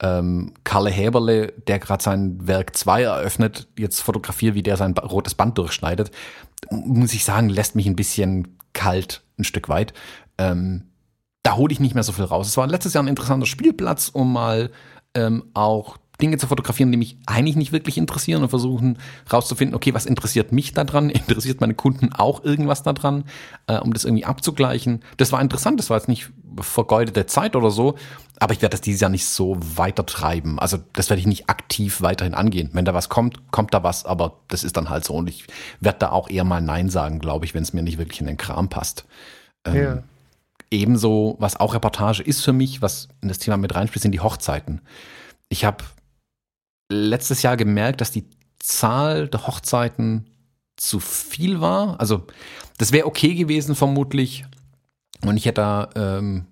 [SPEAKER 1] ähm, Karle Häberle, der gerade sein Werk 2 eröffnet, jetzt fotografiere, wie der sein rotes Band durchschneidet, muss ich sagen, lässt mich ein bisschen kalt ein Stück weit. Ähm, da hole ich nicht mehr so viel raus. Es war letztes Jahr ein interessanter Spielplatz, um mal ähm, auch Dinge zu fotografieren, die mich eigentlich nicht wirklich interessieren und versuchen rauszufinden, okay, was interessiert mich daran? Interessiert meine Kunden auch irgendwas daran, äh, um das irgendwie abzugleichen? Das war interessant, das war jetzt nicht vergeudete Zeit oder so, aber ich werde das dieses Jahr nicht so weiter treiben. Also das werde ich nicht aktiv weiterhin angehen. Wenn da was kommt, kommt da was, aber das ist dann halt so und ich werde da auch eher mal Nein sagen, glaube ich, wenn es mir nicht wirklich in den Kram passt. Ähm, ja. Ebenso, was auch Reportage ist für mich, was in das Thema mit reinspielt, sind die Hochzeiten. Ich habe letztes Jahr gemerkt, dass die Zahl der Hochzeiten zu viel war. Also das wäre okay gewesen vermutlich. Und ich hätte da ähm,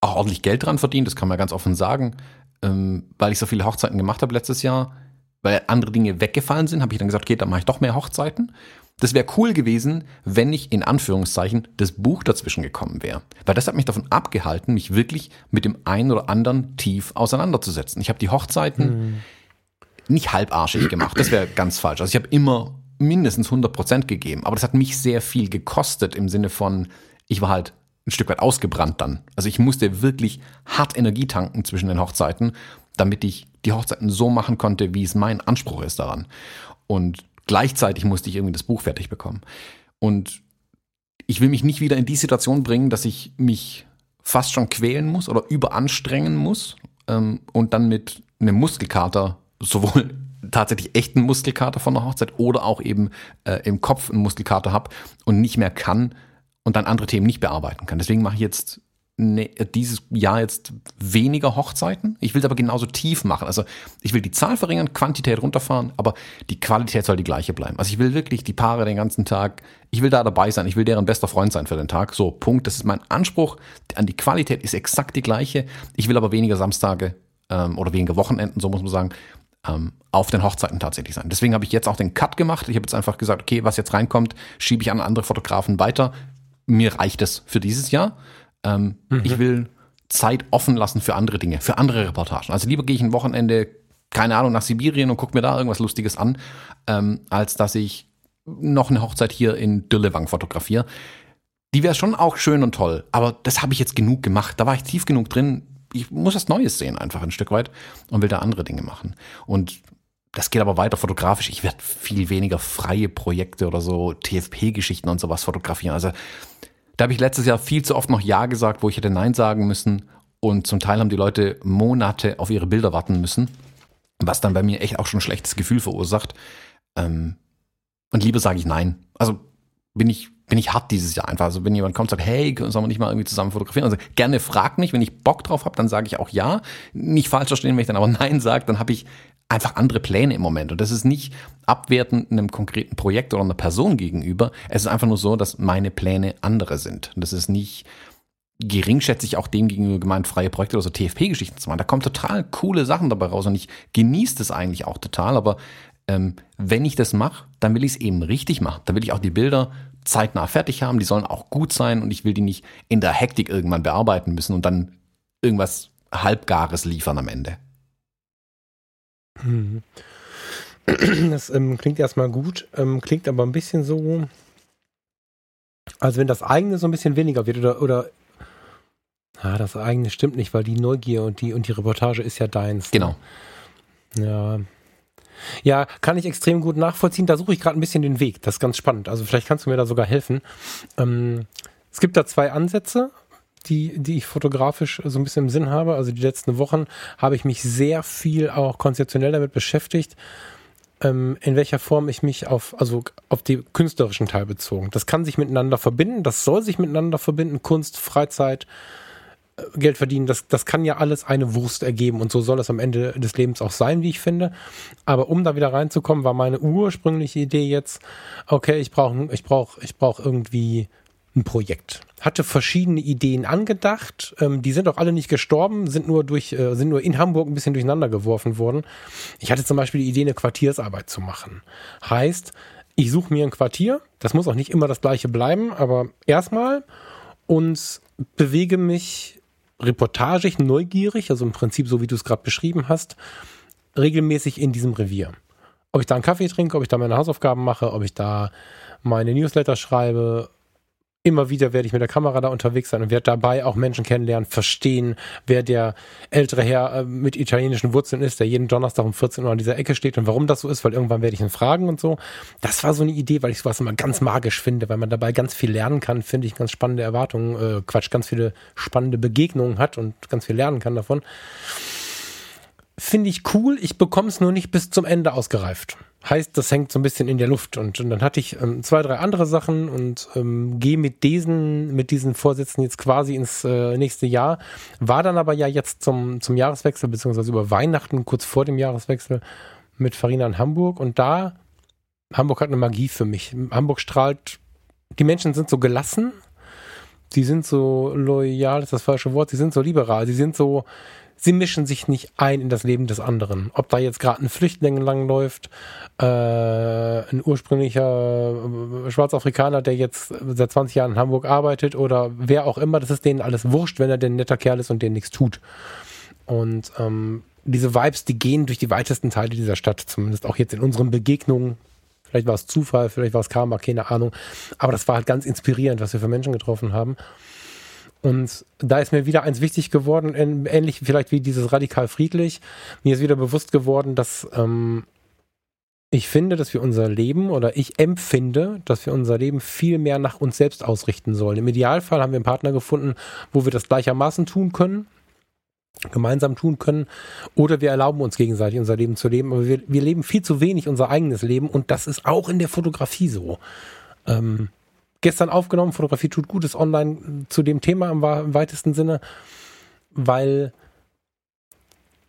[SPEAKER 1] auch ordentlich Geld dran verdient, das kann man ganz offen sagen, ähm, weil ich so viele Hochzeiten gemacht habe letztes Jahr. Weil andere Dinge weggefallen sind, habe ich dann gesagt, okay, dann mache ich doch mehr Hochzeiten. Das wäre cool gewesen, wenn ich in Anführungszeichen das Buch dazwischen gekommen wäre. Weil das hat mich davon abgehalten, mich wirklich mit dem einen oder anderen tief auseinanderzusetzen. Ich habe die Hochzeiten hm. nicht halbarschig gemacht. Das wäre ganz falsch. Also ich habe immer mindestens 100 Prozent gegeben. Aber das hat mich sehr viel gekostet im Sinne von, ich war halt ein Stück weit ausgebrannt dann. Also ich musste wirklich hart Energie tanken zwischen den Hochzeiten, damit ich die Hochzeiten so machen konnte, wie es mein Anspruch ist daran. Und gleichzeitig musste ich irgendwie das Buch fertig bekommen. Und ich will mich nicht wieder in die Situation bringen, dass ich mich fast schon quälen muss oder überanstrengen muss ähm, und dann mit einem Muskelkater sowohl tatsächlich echten Muskelkater von der Hochzeit oder auch eben äh, im Kopf einen Muskelkater habe und nicht mehr kann und dann andere Themen nicht bearbeiten kann. Deswegen mache ich jetzt ne, dieses Jahr jetzt weniger Hochzeiten. Ich will es aber genauso tief machen. Also ich will die Zahl verringern, Quantität runterfahren, aber die Qualität soll die gleiche bleiben. Also ich will wirklich die Paare den ganzen Tag, ich will da dabei sein, ich will deren bester Freund sein für den Tag. So, Punkt. Das ist mein Anspruch an die Qualität ist exakt die gleiche. Ich will aber weniger Samstage ähm, oder weniger Wochenenden, so muss man sagen, ähm, auf den Hochzeiten tatsächlich sein. Deswegen habe ich jetzt auch den Cut gemacht. Ich habe jetzt einfach gesagt, okay, was jetzt reinkommt, schiebe ich an andere Fotografen weiter. Mir reicht es für dieses Jahr. Ähm, mhm. Ich will Zeit offen lassen für andere Dinge, für andere Reportagen. Also lieber gehe ich ein Wochenende, keine Ahnung, nach Sibirien und gucke mir da irgendwas Lustiges an, ähm, als dass ich noch eine Hochzeit hier in Dürlewang fotografiere. Die wäre schon auch schön und toll, aber das habe ich jetzt genug gemacht. Da war ich tief genug drin. Ich muss was Neues sehen, einfach ein Stück weit und will da andere Dinge machen. Und das geht aber weiter fotografisch. Ich werde viel weniger freie Projekte oder so TFP-Geschichten und sowas fotografieren. Also da habe ich letztes Jahr viel zu oft noch Ja gesagt, wo ich hätte Nein sagen müssen. Und zum Teil haben die Leute Monate auf ihre Bilder warten müssen, was dann bei mir echt auch schon ein schlechtes Gefühl verursacht. Ähm, und lieber sage ich Nein. Also bin ich, bin ich hart dieses Jahr einfach. Also wenn jemand kommt und sagt, hey, sollen wir nicht mal irgendwie zusammen fotografieren? Also gerne frag mich, wenn ich Bock drauf habe, dann sage ich auch ja. Nicht falsch verstehen, wenn ich dann aber Nein sage, dann habe ich einfach andere Pläne im Moment. Und das ist nicht abwertend einem konkreten Projekt oder einer Person gegenüber. Es ist einfach nur so, dass meine Pläne andere sind. Und das ist nicht geringschätzig auch dem gegenüber gemeint, freie Projekte oder so TFP-Geschichten zu machen. Da kommen total coole Sachen dabei raus und ich genieße das eigentlich auch total. Aber ähm, wenn ich das mache, dann will ich es eben richtig machen. Dann will ich auch die Bilder zeitnah fertig haben. Die sollen auch gut sein und ich will die nicht in der Hektik irgendwann bearbeiten müssen und dann irgendwas Halbgares liefern am Ende.
[SPEAKER 2] Mhm. Das ähm, klingt erstmal gut, ähm, klingt aber ein bisschen so, als wenn das eigene so ein bisschen weniger wird oder, oder ah, das eigene stimmt nicht, weil die Neugier und die, und die Reportage ist ja deins.
[SPEAKER 1] Genau.
[SPEAKER 2] Ne? Ja. Ja, kann ich extrem gut nachvollziehen. Da suche ich gerade ein bisschen den Weg. Das ist ganz spannend. Also vielleicht kannst du mir da sogar helfen. Ähm, es gibt da zwei Ansätze die, die ich fotografisch so ein bisschen im Sinn habe. Also die letzten Wochen habe ich mich sehr viel auch konzeptionell damit beschäftigt, ähm, in welcher Form ich mich auf, also auf den künstlerischen Teil bezogen. Das kann sich miteinander verbinden, das soll sich miteinander verbinden, Kunst, Freizeit, äh, Geld verdienen, das, das kann ja alles eine Wurst ergeben und so soll es am Ende des Lebens auch sein, wie ich finde. Aber um da wieder reinzukommen, war meine ursprüngliche Idee jetzt, okay, ich brauche ich brauch, ich brauch irgendwie ein Projekt. Hatte verschiedene Ideen angedacht. Ähm, die sind auch alle nicht gestorben, sind nur durch, äh, sind nur in Hamburg ein bisschen durcheinander geworfen worden. Ich hatte zum Beispiel die Idee, eine Quartiersarbeit zu machen. Heißt, ich suche mir ein Quartier. Das muss auch nicht immer das gleiche bleiben, aber erstmal und bewege mich reportagig, neugierig, also im Prinzip so wie du es gerade beschrieben hast, regelmäßig in diesem Revier. Ob ich da einen Kaffee trinke, ob ich da meine Hausaufgaben mache, ob ich da meine Newsletter schreibe, immer wieder werde ich mit der Kamera da unterwegs sein und werde dabei auch Menschen kennenlernen, verstehen, wer der ältere Herr äh, mit italienischen Wurzeln ist, der jeden Donnerstag um 14 Uhr an dieser Ecke steht und warum das so ist, weil irgendwann werde ich ihn fragen und so. Das war so eine Idee, weil ich sowas immer ganz magisch finde, weil man dabei ganz viel lernen kann, finde ich ganz spannende Erwartungen, äh, Quatsch, ganz viele spannende Begegnungen hat und ganz viel lernen kann davon. Finde ich cool, ich bekomme es nur nicht bis zum Ende ausgereift heißt, das hängt so ein bisschen in der Luft. Und, und dann hatte ich ähm, zwei, drei andere Sachen und ähm, gehe mit diesen, mit diesen Vorsätzen jetzt quasi ins äh, nächste Jahr. War dann aber ja jetzt zum, zum Jahreswechsel, beziehungsweise über Weihnachten, kurz vor dem Jahreswechsel, mit Farina in Hamburg. Und da, Hamburg hat eine Magie für mich. Hamburg strahlt, die Menschen sind so gelassen, die sind so loyal, ist das falsche Wort, sie sind so liberal, sie sind so, sie mischen sich nicht ein in das Leben des anderen. Ob da jetzt gerade ein Flüchtling langläuft, äh, ein ursprünglicher äh, Schwarzafrikaner, der jetzt seit 20 Jahren in Hamburg arbeitet oder wer auch immer, das ist denen alles wurscht, wenn er denn ein netter Kerl ist und denen nichts tut. Und ähm, diese Vibes, die gehen durch die weitesten Teile dieser Stadt, zumindest auch jetzt in unseren Begegnungen. Vielleicht war es Zufall, vielleicht war es Karma, keine Ahnung. Aber das war halt ganz inspirierend, was wir für Menschen getroffen haben. Und da ist mir wieder eins wichtig geworden, ähnlich vielleicht wie dieses radikal friedlich. Mir ist wieder bewusst geworden, dass ähm, ich finde, dass wir unser Leben oder ich empfinde, dass wir unser Leben viel mehr nach uns selbst ausrichten sollen. Im Idealfall haben wir einen Partner gefunden, wo wir das gleichermaßen tun können, gemeinsam tun können, oder wir erlauben uns gegenseitig unser Leben zu leben. Aber wir, wir leben viel zu wenig unser eigenes Leben und das ist auch in der Fotografie so. Ähm, gestern aufgenommen. Fotografie tut gut, ist online zu dem Thema im, im weitesten Sinne, weil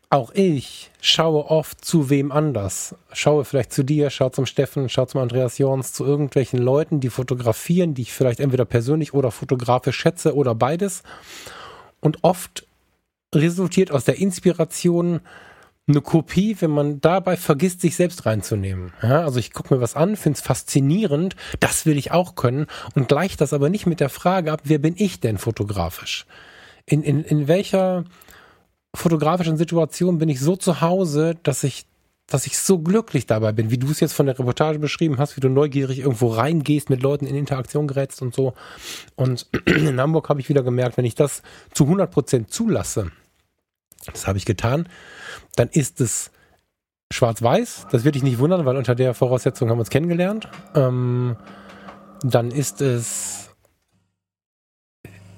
[SPEAKER 2] auch ich schaue oft zu wem anders. Schaue vielleicht zu dir, schaue zum Steffen, schaue zum Andreas Jorns, zu irgendwelchen Leuten, die fotografieren, die ich vielleicht entweder persönlich oder fotografisch schätze oder beides. Und oft resultiert aus der Inspiration eine Kopie, wenn man dabei vergisst, sich selbst reinzunehmen. Ja, also ich gucke mir was an, finde es faszinierend, das will ich auch können und gleicht das aber nicht mit der Frage ab, wer bin ich denn fotografisch? In, in, in welcher fotografischen Situation bin ich so zu Hause, dass ich dass ich so glücklich dabei bin, wie du es jetzt von der Reportage beschrieben hast, wie du neugierig irgendwo reingehst, mit Leuten in Interaktion gerätst und so. Und in Hamburg habe ich wieder gemerkt, wenn ich das zu 100 Prozent zulasse, das habe ich getan, dann ist es schwarz-weiß. Das würde ich nicht wundern, weil unter der Voraussetzung haben wir uns kennengelernt. Ähm, dann ist es.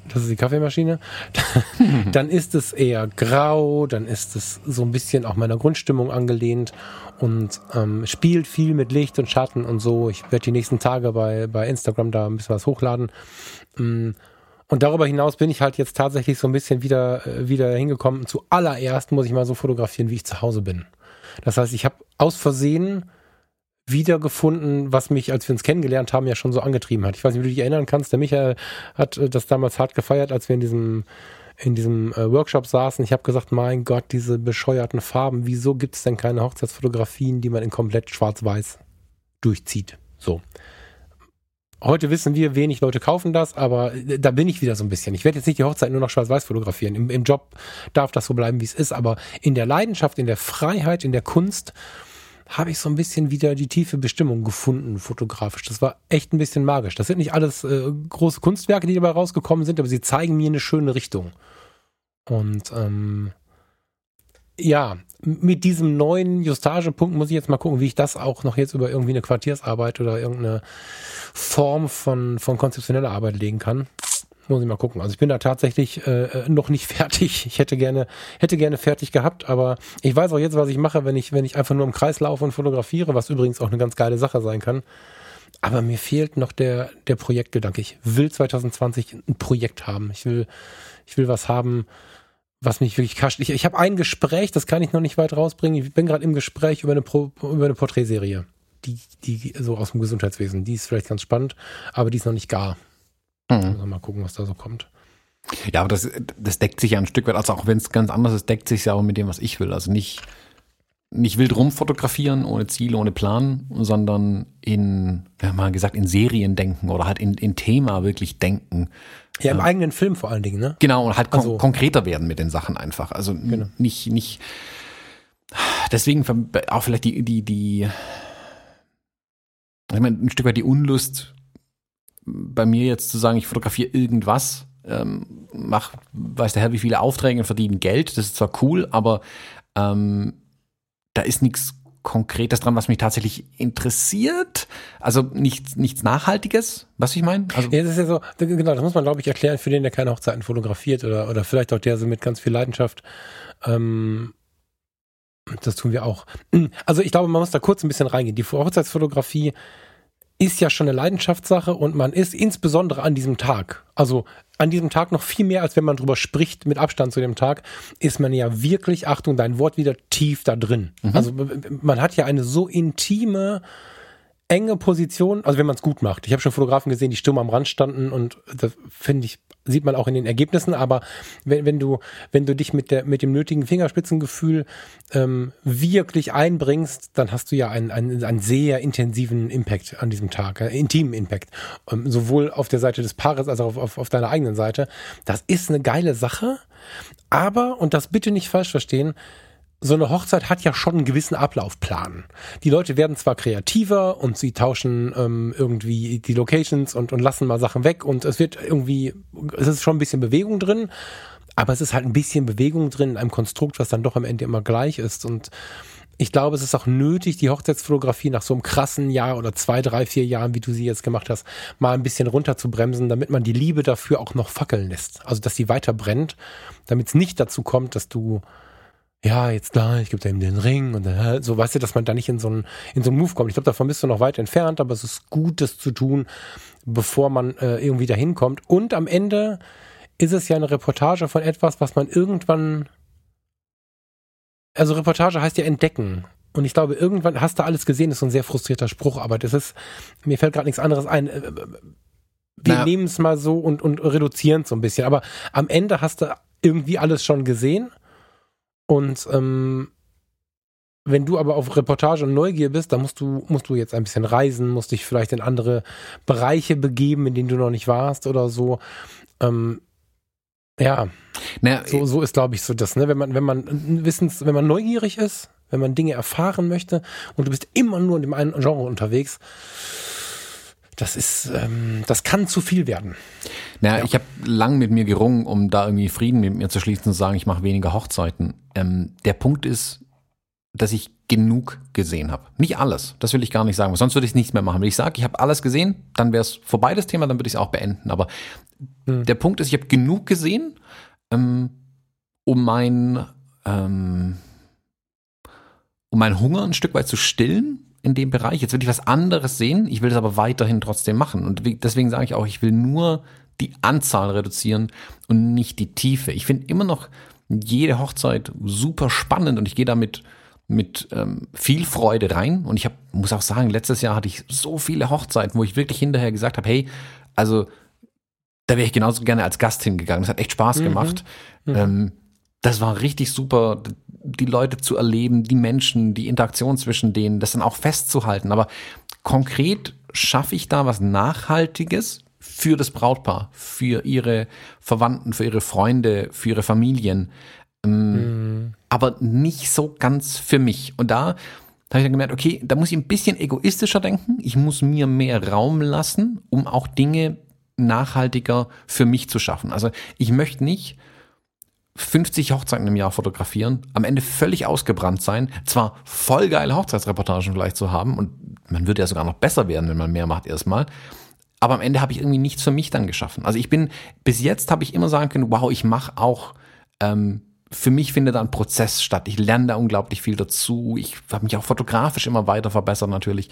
[SPEAKER 2] Das ist die Kaffeemaschine. dann ist es eher grau, dann ist es so ein bisschen auch meiner Grundstimmung angelehnt und ähm, spielt viel mit Licht und Schatten und so. Ich werde die nächsten Tage bei, bei Instagram da ein bisschen was hochladen. Ähm, und darüber hinaus bin ich halt jetzt tatsächlich so ein bisschen wieder, äh, wieder hingekommen. Zuallererst muss ich mal so fotografieren, wie ich zu Hause bin. Das heißt, ich habe aus Versehen wiedergefunden, was mich, als wir uns kennengelernt haben, ja schon so angetrieben hat. Ich weiß nicht, wie du dich erinnern kannst. Der Michael hat äh, das damals hart gefeiert, als wir in diesem in diesem äh, Workshop saßen. Ich habe gesagt, mein Gott, diese bescheuerten Farben, wieso gibt es denn keine Hochzeitsfotografien, die man in komplett schwarz-weiß durchzieht? So. Heute wissen wir, wenig Leute kaufen das, aber äh, da bin ich wieder so ein bisschen. Ich werde jetzt nicht die Hochzeit nur noch schwarz-weiß fotografieren. Im, Im, Job darf das so bleiben, wie es ist, aber in der Leidenschaft, in der Freiheit, in der Kunst habe ich so ein bisschen wieder die tiefe Bestimmung gefunden, fotografisch. Das war echt ein bisschen magisch. Das sind nicht alles äh, große Kunstwerke, die dabei rausgekommen sind, aber sie zeigen mir eine schöne Richtung. Und ähm, ja, mit diesem neuen Justagepunkt muss ich jetzt mal gucken, wie ich das auch noch jetzt über irgendwie eine Quartiersarbeit oder irgendeine Form von, von konzeptioneller Arbeit legen kann. Muss ich mal gucken. Also ich bin da tatsächlich äh, noch nicht fertig. Ich hätte gerne, hätte gerne fertig gehabt, aber ich weiß auch jetzt, was ich mache, wenn ich, wenn ich einfach nur im Kreis laufe und fotografiere, was übrigens auch eine ganz geile Sache sein kann. Aber mir fehlt noch der, der Projektgedanke. Ich will 2020 ein Projekt haben. Ich will, ich will was haben, was mich wirklich kascht. Ich, ich habe ein Gespräch, das kann ich noch nicht weit rausbringen. Ich bin gerade im Gespräch über eine, Pro, über eine Porträtserie. Die, die, so aus dem Gesundheitswesen. Die ist vielleicht ganz spannend, aber die ist noch nicht gar. Mhm. Also mal gucken, was da so kommt.
[SPEAKER 1] Ja, aber das, das deckt sich ja ein Stück weit, also auch wenn es ganz anders ist, deckt sich ja auch mit dem, was ich will. Also nicht, nicht wild rumfotografieren, ohne Ziel, ohne Plan, sondern in, wir haben mal gesagt, in Serien denken oder halt in, in Thema wirklich denken.
[SPEAKER 2] Ja, im äh, eigenen Film vor allen Dingen, ne?
[SPEAKER 1] Genau, und halt kon also, konkreter werden mit den Sachen einfach. Also genau. nicht, nicht, deswegen auch vielleicht die, die, die, ich meine, ein Stück weit die Unlust bei mir jetzt zu sagen, ich fotografiere irgendwas, ähm, mach, weiß der Herr, wie viele Aufträge und verdienen Geld. Das ist zwar cool, aber ähm, da ist nichts Konkretes dran, was mich tatsächlich interessiert. Also nichts, nichts Nachhaltiges, was ich meine. Also
[SPEAKER 2] ja, das ist ja so, genau, das muss man, glaube ich, erklären für den, der keine Hochzeiten fotografiert oder, oder vielleicht auch der so mit ganz viel Leidenschaft. Ähm, das tun wir auch. Also ich glaube, man muss da kurz ein bisschen reingehen. Die Hochzeitsfotografie ist ja schon eine Leidenschaftssache und man ist insbesondere an diesem Tag, also an diesem Tag noch viel mehr, als wenn man drüber spricht, mit Abstand zu dem Tag, ist man ja wirklich, Achtung, dein Wort wieder tief da drin. Mhm. Also man hat ja eine so intime enge Position, also wenn man es gut macht. Ich habe schon Fotografen gesehen, die stumm am Rand standen und das finde ich, sieht man auch in den Ergebnissen, aber wenn, wenn du, wenn du dich mit der, mit dem nötigen Fingerspitzengefühl ähm, wirklich einbringst, dann hast du ja einen, einen, einen sehr intensiven Impact an diesem Tag, äh, intimen Impact. Ähm, sowohl auf der Seite des Paares als auch auf, auf, auf deiner eigenen Seite. Das ist eine geile Sache, aber, und das bitte nicht falsch verstehen, so eine Hochzeit hat ja schon einen gewissen Ablaufplan. Die Leute werden zwar kreativer und sie tauschen ähm, irgendwie die Locations und, und lassen mal Sachen weg und es wird irgendwie, es ist schon ein bisschen Bewegung drin, aber es ist halt ein bisschen Bewegung drin in einem Konstrukt, was dann doch am Ende immer gleich ist und ich glaube, es ist auch nötig, die Hochzeitsfotografie nach so einem krassen Jahr oder zwei, drei, vier Jahren, wie du sie jetzt gemacht hast, mal ein bisschen runter zu bremsen, damit man die Liebe dafür auch noch fackeln lässt. Also, dass sie weiter brennt, damit es nicht dazu kommt, dass du ja, jetzt gleich, ich gebe ihm den Ring und dann, so, weißt du, dass man da nicht in so einen, in so einen Move kommt. Ich glaube, davon bist du noch weit entfernt, aber es ist gut, das zu tun, bevor man äh, irgendwie dahin kommt. Und am Ende ist es ja eine Reportage von etwas, was man irgendwann, also Reportage heißt ja entdecken. Und ich glaube, irgendwann hast du alles gesehen, das ist so ein sehr frustrierter Spruch, aber das ist, mir fällt gerade nichts anderes ein. Äh, äh, wir naja. nehmen es mal so und, und reduzieren es so ein bisschen. Aber am Ende hast du irgendwie alles schon gesehen und ähm, wenn du aber auf Reportage und Neugier bist, dann musst du, musst du jetzt ein bisschen reisen, musst dich vielleicht in andere Bereiche begeben, in denen du noch nicht warst oder so. Ähm, ja, naja, so, so ist, glaube ich, so das, ne? Wenn man, wenn man wissens, wenn man neugierig ist, wenn man Dinge erfahren möchte und du bist immer nur in dem einen Genre unterwegs, das ist, ähm, das kann zu viel werden.
[SPEAKER 1] Naja, ja. ich habe lang mit mir gerungen, um da irgendwie Frieden mit mir zu schließen und zu sagen, ich mache weniger Hochzeiten. Ähm, der Punkt ist, dass ich genug gesehen habe. Nicht alles, das will ich gar nicht sagen, sonst würde ich nichts mehr machen. Wenn ich sage, ich habe alles gesehen, dann wäre es vorbei das Thema, dann würde ich es auch beenden. Aber hm. der Punkt ist, ich habe genug gesehen, ähm, um mein ähm, um meinen Hunger ein Stück weit zu stillen in dem Bereich. Jetzt will ich was anderes sehen, ich will das aber weiterhin trotzdem machen. Und deswegen sage ich auch, ich will nur die Anzahl reduzieren und nicht die Tiefe. Ich finde immer noch jede Hochzeit super spannend und ich gehe damit mit ähm, viel Freude rein. Und ich hab, muss auch sagen, letztes Jahr hatte ich so viele Hochzeiten, wo ich wirklich hinterher gesagt habe, hey, also da wäre ich genauso gerne als Gast hingegangen. Das hat echt Spaß mhm. gemacht. Mhm. Ähm, das war richtig super, die Leute zu erleben, die Menschen, die Interaktion zwischen denen, das dann auch festzuhalten. Aber konkret schaffe ich da was Nachhaltiges für das Brautpaar, für ihre Verwandten, für ihre Freunde, für ihre Familien. Mhm. Aber nicht so ganz für mich. Und da habe ich dann gemerkt, okay, da muss ich ein bisschen egoistischer denken. Ich muss mir mehr Raum lassen, um auch Dinge nachhaltiger für mich zu schaffen. Also ich möchte nicht 50 Hochzeiten im Jahr fotografieren, am Ende völlig ausgebrannt sein, zwar voll geile Hochzeitsreportagen vielleicht zu haben und man würde ja sogar noch besser werden, wenn man mehr macht erstmal, aber am Ende habe ich irgendwie nichts für mich dann geschaffen. Also ich bin, bis jetzt habe ich immer sagen können, wow, ich mache auch, ähm, für mich findet da ein Prozess statt. Ich lerne da unglaublich viel dazu. Ich habe mich auch fotografisch immer weiter verbessert natürlich.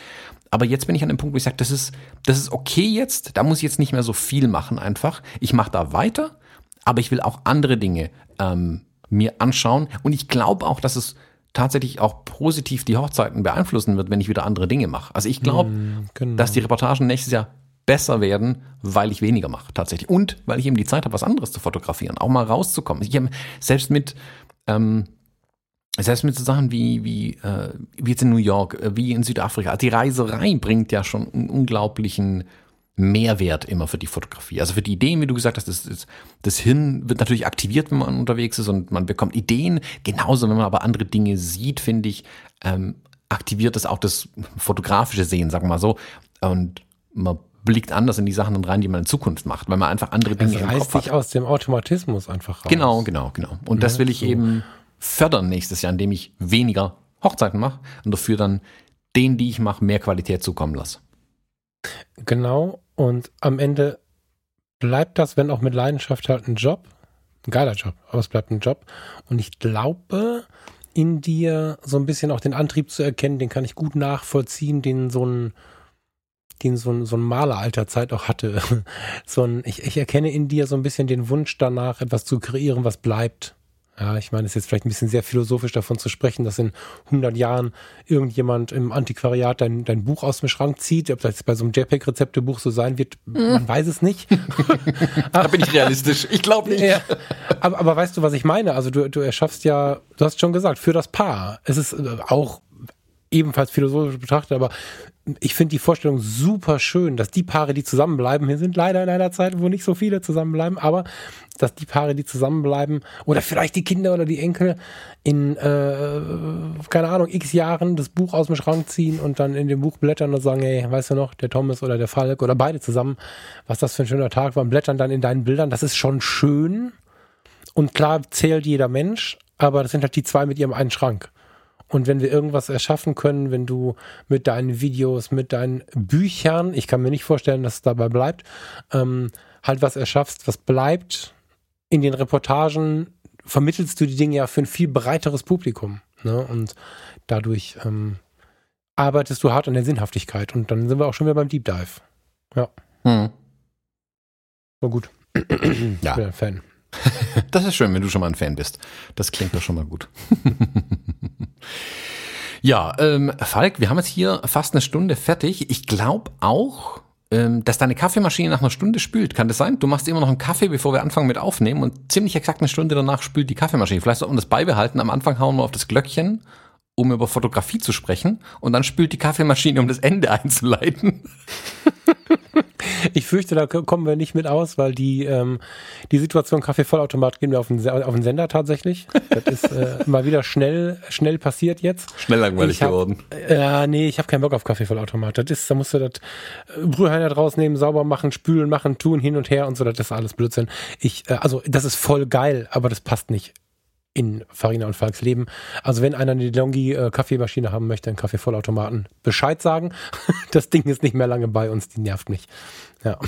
[SPEAKER 1] Aber jetzt bin ich an dem Punkt, wo ich sage, das ist, das ist okay jetzt. Da muss ich jetzt nicht mehr so viel machen einfach. Ich mache da weiter aber ich will auch andere Dinge ähm, mir anschauen. Und ich glaube auch, dass es tatsächlich auch positiv die Hochzeiten beeinflussen wird, wenn ich wieder andere Dinge mache. Also ich glaube, mm, genau. dass die Reportagen nächstes Jahr besser werden, weil ich weniger mache tatsächlich. Und weil ich eben die Zeit habe, was anderes zu fotografieren, auch mal rauszukommen. Ich habe selbst mit ähm, selbst mit so Sachen wie, wie, äh, wie jetzt in New York, äh, wie in Südafrika, die Reiserei bringt ja schon einen unglaublichen Mehrwert immer für die Fotografie. Also für die Ideen, wie du gesagt hast, das, das, das Hirn wird natürlich aktiviert, wenn man unterwegs ist und man bekommt Ideen. Genauso, wenn man aber andere Dinge sieht, finde ich, ähm, aktiviert das auch das fotografische Sehen, sagen wir mal so. Und man blickt anders in die Sachen rein, die man in Zukunft macht, weil man einfach andere Dinge
[SPEAKER 2] also im Kopf dich aus dem Automatismus einfach raus.
[SPEAKER 1] Genau, genau, genau. Und ja, das will ich so. eben fördern nächstes Jahr, indem ich weniger Hochzeiten mache und dafür dann denen, die ich mache, mehr Qualität zukommen lasse.
[SPEAKER 2] Genau. Und am Ende bleibt das, wenn auch mit Leidenschaft, halt ein Job. Ein geiler Job, aber es bleibt ein Job. Und ich glaube, in dir so ein bisschen auch den Antrieb zu erkennen, den kann ich gut nachvollziehen, den so ein, den so ein, so ein Maler alter Zeit auch hatte. so ein, ich, ich erkenne in dir so ein bisschen den Wunsch danach, etwas zu kreieren, was bleibt. Ja, ich meine, es ist jetzt vielleicht ein bisschen sehr philosophisch davon zu sprechen, dass in 100 Jahren irgendjemand im Antiquariat dein, dein Buch aus dem Schrank zieht. Ob das bei so einem JPEG-Rezeptebuch so sein wird, mhm. man weiß es nicht.
[SPEAKER 1] da bin ich realistisch. Ich glaube nicht. Ja,
[SPEAKER 2] aber, aber weißt du, was ich meine? Also du, du erschaffst ja, du hast schon gesagt, für das Paar. Es ist äh, auch ebenfalls philosophisch betrachtet, aber ich finde die Vorstellung super schön, dass die Paare, die zusammenbleiben, hier sind leider in einer Zeit, wo nicht so viele zusammenbleiben, aber dass die Paare, die zusammenbleiben, oder vielleicht die Kinder oder die Enkel in, äh, keine Ahnung, x Jahren das Buch aus dem Schrank ziehen und dann in dem Buch blättern und sagen, ey, weißt du noch, der Thomas oder der Falk oder beide zusammen, was das für ein schöner Tag war, und blättern dann in deinen Bildern, das ist schon schön. Und klar zählt jeder Mensch, aber das sind halt die zwei mit ihrem einen Schrank. Und wenn wir irgendwas erschaffen können, wenn du mit deinen Videos, mit deinen Büchern, ich kann mir nicht vorstellen, dass es dabei bleibt, ähm, halt was erschaffst, was bleibt in den Reportagen, vermittelst du die Dinge ja für ein viel breiteres Publikum. Ne? Und dadurch ähm, arbeitest du hart an der Sinnhaftigkeit. Und dann sind wir auch schon wieder beim Deep Dive. Ja. Hm. War gut.
[SPEAKER 1] ja. Ich bin ein Fan. Das ist schön, wenn du schon mal ein Fan bist. Das klingt doch schon mal gut. ja, ähm, Falk, wir haben jetzt hier fast eine Stunde fertig. Ich glaube auch, ähm, dass deine Kaffeemaschine nach einer Stunde spült. Kann das sein? Du machst immer noch einen Kaffee, bevor wir anfangen mit aufnehmen und ziemlich exakt eine Stunde danach spült die Kaffeemaschine. Vielleicht sollten wir das beibehalten. Am Anfang hauen wir auf das Glöckchen um über Fotografie zu sprechen und dann spült die Kaffeemaschine, um das Ende einzuleiten.
[SPEAKER 2] Ich fürchte, da kommen wir nicht mit aus, weil die, ähm, die Situation Kaffeevollautomat gehen wir auf den, auf den Sender tatsächlich. Das ist äh, mal wieder schnell, schnell passiert jetzt.
[SPEAKER 1] Schnell langweilig hab, geworden.
[SPEAKER 2] Ja, äh, nee, ich habe keinen Bock auf Kaffeevollautomat. Das ist, da musst du das äh, Brühheiner draus nehmen, sauber machen, spülen machen, tun, hin und her und so, das ist alles Blödsinn. Ich, äh, also das ist voll geil, aber das passt nicht in Farina und Falks Leben. Also wenn einer eine DeLonghi äh, Kaffeemaschine haben möchte, einen Kaffeevollautomaten, Bescheid sagen. das Ding ist nicht mehr lange bei uns, die nervt mich. Ja.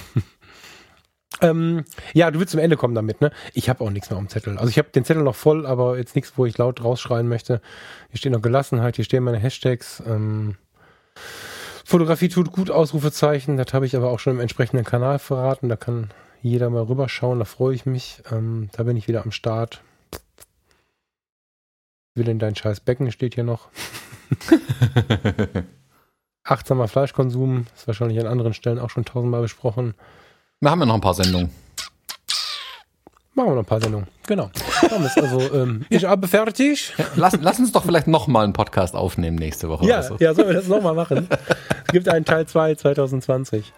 [SPEAKER 2] ähm, ja, du willst zum Ende kommen damit, ne? Ich habe auch nichts mehr am Zettel. Also ich habe den Zettel noch voll, aber jetzt nichts, wo ich laut rausschreien möchte. Hier steht noch Gelassenheit, hier stehen meine Hashtags. Ähm, Fotografie tut gut, Ausrufezeichen. Das habe ich aber auch schon im entsprechenden Kanal verraten. Da kann jeder mal rüberschauen, da freue ich mich. Ähm, da bin ich wieder am Start will in dein scheiß Becken steht hier noch. Achtsamer Fleischkonsum ist wahrscheinlich an anderen Stellen auch schon tausendmal besprochen.
[SPEAKER 1] Wir haben ja noch ein paar Sendungen.
[SPEAKER 2] Machen wir noch ein paar Sendungen. Genau. also, ähm, ich habe fertig.
[SPEAKER 1] Lass, lass, uns doch vielleicht nochmal einen Podcast aufnehmen nächste Woche.
[SPEAKER 2] Ja, so. ja sollen wir das nochmal machen? es gibt einen Teil 2 2020.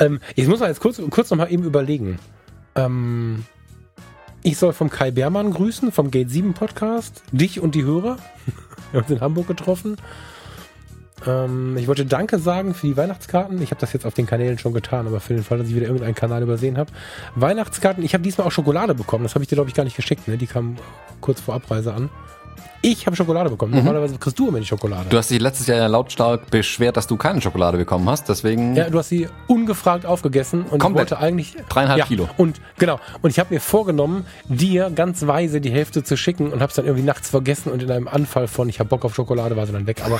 [SPEAKER 2] Ähm, ich muss mal jetzt kurz, kurz nochmal eben überlegen. Ähm, ich soll vom Kai Beermann grüßen, vom Gate 7 Podcast, dich und die Hörer. Wir haben uns in Hamburg getroffen. Ähm, ich wollte Danke sagen für die Weihnachtskarten. Ich habe das jetzt auf den Kanälen schon getan, aber für den Fall, dass ich wieder irgendeinen Kanal übersehen habe. Weihnachtskarten, ich habe diesmal auch Schokolade bekommen. Das habe ich dir, glaube ich, gar nicht geschickt. Ne? Die kam kurz vor Abreise an. Ich habe Schokolade bekommen. Mhm. Normalerweise kriegst du immer die Schokolade.
[SPEAKER 1] Du hast dich letztes Jahr ja lautstark beschwert, dass du keine Schokolade bekommen hast. Deswegen.
[SPEAKER 2] Ja, du hast sie ungefragt aufgegessen und
[SPEAKER 1] Komplett.
[SPEAKER 2] ich wollte eigentlich.
[SPEAKER 1] Dreieinhalb ja, Kilo.
[SPEAKER 2] Und genau. Und ich habe mir vorgenommen, dir ganz weise die Hälfte zu schicken und habe es dann irgendwie nachts vergessen und in einem Anfall von ich habe Bock auf Schokolade war sie dann weg. Aber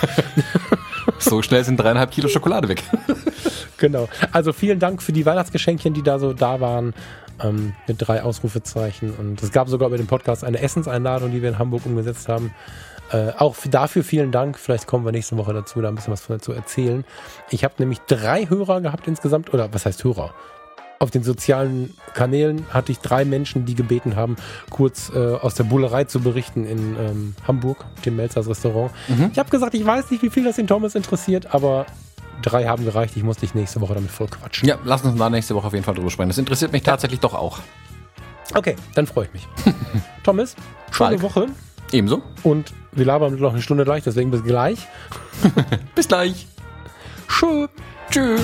[SPEAKER 1] so schnell sind dreieinhalb Kilo Schokolade weg.
[SPEAKER 2] genau. Also vielen Dank für die Weihnachtsgeschenkchen, die da so da waren ähm, mit drei Ausrufezeichen. Und es gab sogar über den Podcast eine Essenseinladung, die wir in Hamburg umgesetzt haben. Äh, auch dafür vielen Dank. Vielleicht kommen wir nächste Woche dazu, da ein bisschen was dazu erzählen. Ich habe nämlich drei Hörer gehabt insgesamt, oder was heißt Hörer? Auf den sozialen Kanälen hatte ich drei Menschen, die gebeten haben, kurz äh, aus der Bullerei zu berichten in ähm, Hamburg, dem Melzers Restaurant. Mhm. Ich habe gesagt, ich weiß nicht, wie viel das den Thomas interessiert, aber drei haben gereicht. Ich muss dich nächste Woche damit voll quatschen.
[SPEAKER 1] Ja, lass uns da nächste Woche auf jeden Fall drüber sprechen. Das interessiert mich tatsächlich doch auch.
[SPEAKER 2] Okay, dann freue ich mich. Thomas, schöne Woche.
[SPEAKER 1] Ebenso.
[SPEAKER 2] Und wir labern noch eine Stunde gleich, deswegen bis gleich.
[SPEAKER 1] bis gleich.
[SPEAKER 2] Tschö. Tschüss.